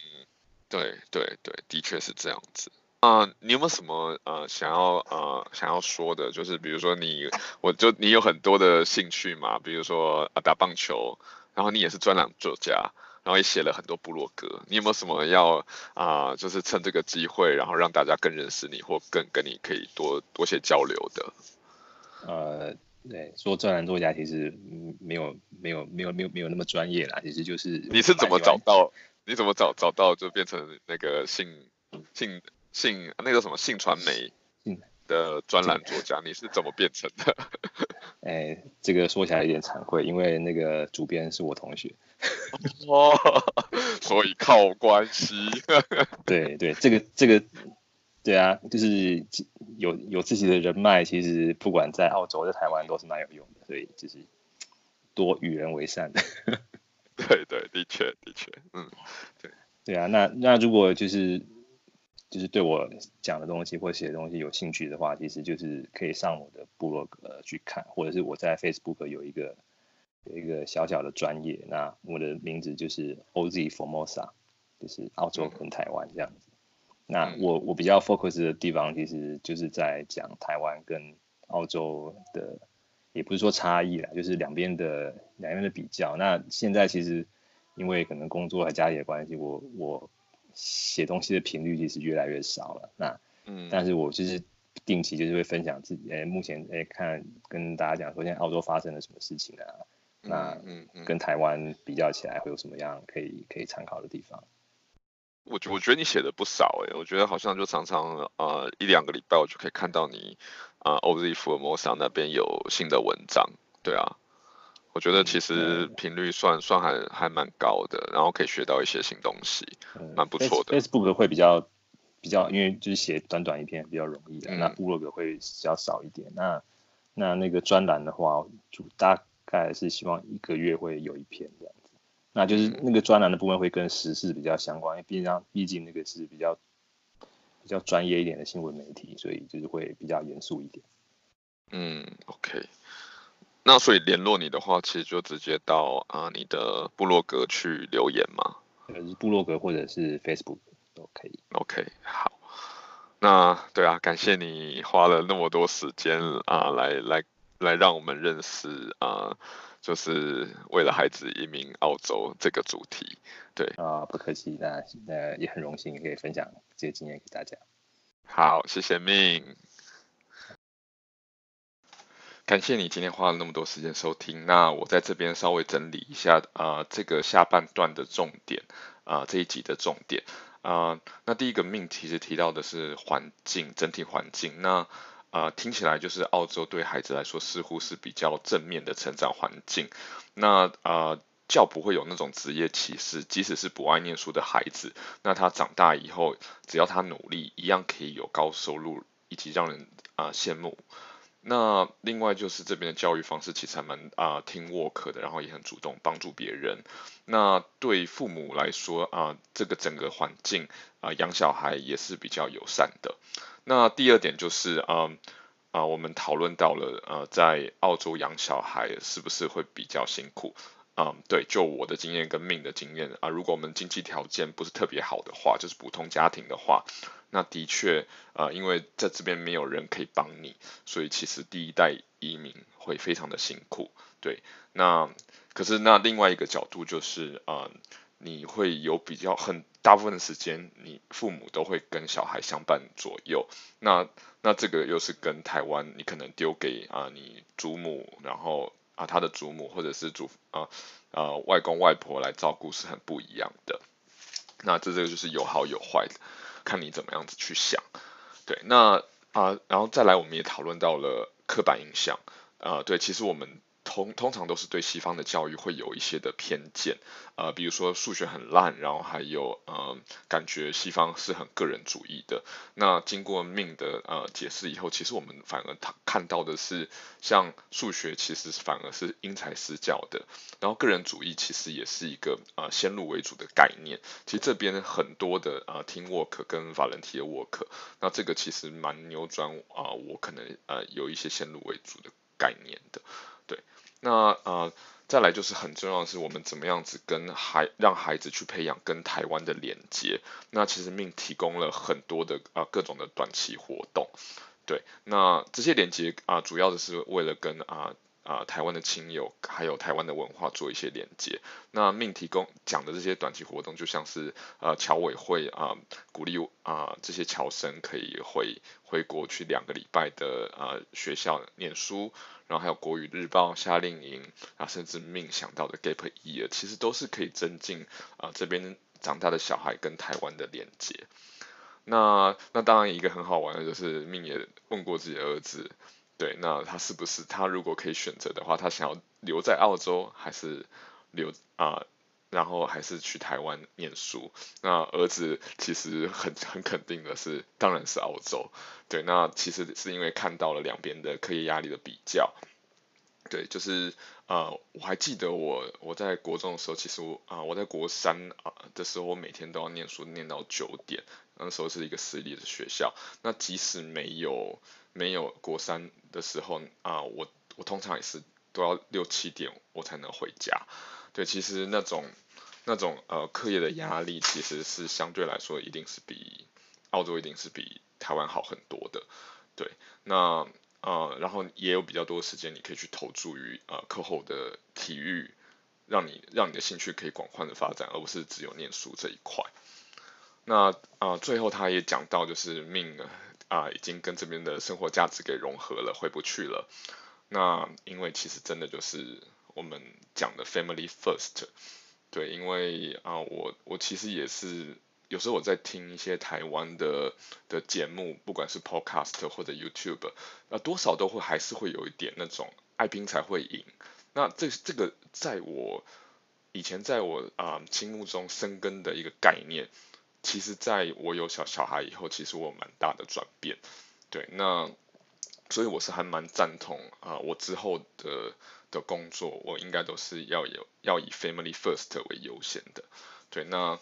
对对对，的确是这样子。啊、呃，你有没有什么呃想要呃想要说的？就是比如说你，我就你有很多的兴趣嘛，比如说啊打棒球，然后你也是专栏作家。然后也写了很多部落格，你有没有什么要啊、呃，就是趁这个机会，然后让大家更认识你，或更跟你可以多多些交流的？呃，对，说专栏作家其实没有没有没有没有没有那么专业啦，其实就是你是怎么找到？你怎么找找到就变成那个性性性那个什么性传媒的专栏作家？你是怎么变成的？哎，这个说起来有点惭愧，因为那个主编是我同学。哦，所以靠关系。对对，这个这个，对啊，就是有有自己的人脉，其实不管在澳洲、在台湾都是蛮有用的，所以就是多与人为善的。对对，的确的确，嗯，对对啊，那那如果就是就是对我讲的东西或写的东西有兴趣的话，其实就是可以上我的部落格去看，或者是我在 Facebook 有一个。有一个小小的专业，那我的名字就是 OZ Formosa，就是澳洲跟台湾这样子。嗯、那我我比较 focus 的地方，其实就是在讲台湾跟澳洲的，也不是说差异啦，就是两边的两边的比较。那现在其实因为可能工作和家里的关系，我我写东西的频率其实越来越少了。那嗯，但是我就是定期就是会分享自己，哎，目前哎看跟大家讲说现在澳洲发生了什么事情啊。那嗯，跟台湾比较起来，会有什么样可以可以参考的地方？我觉我觉得你写的不少哎，我觉得好像就常常呃一两个礼拜我就可以看到你啊、呃、OZ Formosa 那边有新的文章，对啊，我觉得其实频率算、嗯、算还还蛮高的，然后可以学到一些新东西，蛮不错的。Facebook 的会比较比较，因为就是写短短一篇比较容易的，嗯、那部落格会比较少一点。那那那个专栏的话，就大。概是希望一个月会有一篇这样子，那就是那个专栏的部分会跟时事比较相关，因为毕竟毕竟那个是比较比较专业一点的新闻媒体，所以就是会比较严肃一点。嗯，OK。那所以联络你的话，其实就直接到啊你的部落格去留言嘛？呃，部落格或者是 Facebook 都可以。OK，好。那对啊，感谢你花了那么多时间啊，来来。来让我们认识啊、呃，就是为了孩子移民澳洲这个主题，对啊，不客气，那那也很荣幸可以分享这些经验给大家。好，谢谢 Ming，感谢你今天花了那么多时间收听。那我在这边稍微整理一下啊、呃，这个下半段的重点啊、呃，这一集的重点啊、呃，那第一个命题是提到的是环境，整体环境那。啊、呃，听起来就是澳洲对孩子来说似乎是比较正面的成长环境。那啊、呃，较不会有那种职业歧视，即使是不爱念书的孩子，那他长大以后，只要他努力，一样可以有高收入，以及让人啊、羡慕。那另外就是这边的教育方式其实还蛮啊听沃克的，然后也很主动帮助别人。那对父母来说啊、这个整个环境啊、养小孩也是比较友善的。那第二点就是啊啊、我们讨论到了呃在澳洲养小孩是不是会比较辛苦？嗯，对，就我的经验跟命的经验啊，如果我们经济条件不是特别好的话，就是普通家庭的话，那的确，呃，因为在这边没有人可以帮你，所以其实第一代移民会非常的辛苦。对，那可是那另外一个角度就是，呃，你会有比较很大部分的时间，你父母都会跟小孩相伴左右。那那这个又是跟台湾，你可能丢给啊、你祖母，然后。啊，他的祖母或者是祖啊呃外公外婆来照顾是很不一样的。那这这个就是有好有坏的，看你怎么样子去想。对，那啊然后再来，我们也讨论到了刻板印象。啊，对，其实我们。通通常都是对西方的教育会有一些的偏见，呃，比如说数学很烂，然后还有呃，感觉西方是很个人主义的。那经过命的呃解释以后，其实我们反而看到的是，像数学其实反而是因材施教的，然后个人主义其实也是一个呃先入为主的概念。其实这边很多的呃听 work 跟 volunteer work，那这个其实蛮扭转啊、我可能呃有一些先入为主的概念的。那呃，再来就是很重要的是，我们怎么样子跟孩让孩子去培养跟台湾的连接。那其实命提供了很多的啊、各种的短期活动，对，那这些连接啊、主要的是为了跟啊。啊、台湾的亲友还有台湾的文化做一些连接。那命提供讲的这些短期活动，就像是呃侨委会啊、鼓励啊、呃、这些侨生可以回回国去两个礼拜的啊、呃、学校念书，然后还有国语日报、夏令营啊，甚至命想到的 Gap Year，其实都是可以增进啊、呃、这边长大的小孩跟台湾的连接。那那当然一个很好玩的就是命也问过自己的儿子。对，那他是不是他如果可以选择的话，他想要留在澳洲，还是留啊、然后还是去台湾念书？那儿子其实很很肯定的是，当然是澳洲。对，那其实是因为看到了两边的课业压力的比较。对，就是呃，我还记得我我在国中的时候，其实我啊、我在国三啊的时候，我每天都要念书，念到九点。那时候是一个私立的学校，那即使没有没有国三的时候啊，我我通常也是都要六七点我才能回家。对，其实那种那种呃课业的压力，其实是相对来说一定是比澳洲一定是比台湾好很多的。对，那呃然后也有比较多时间你可以去投注于呃课后的体育，让你让你的兴趣可以广泛的发展，而不是只有念书这一块。那啊、呃，最后他也讲到，就是命啊、已经跟这边的生活价值给融合了，回不去了。那因为其实真的就是我们讲的 family first，对，因为啊、我我其实也是有时候我在听一些台湾的的节目，不管是 podcast 或者 YouTube，那，多少都会还是会有一点那种爱拼才会赢。那这这个在我以前在我啊、心目中生根的一个概念。其实，在我有小小孩以后，其实我有蛮大的转变，对，那所以我是还蛮赞同啊、我之后的的工作，我应该都是要有要以 family first 为优先的，对，那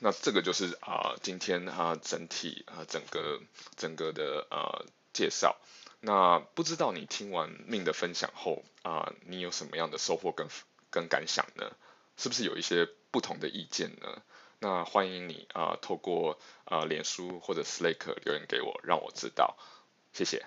那这个就是啊、今天啊、整体啊、整个整个的呃介绍，那不知道你听完命的分享后啊、你有什么样的收获跟跟感想呢？是不是有一些不同的意见呢？那欢迎你啊、透过啊、脸书或者 Slack 留言给我，让我知道，谢谢。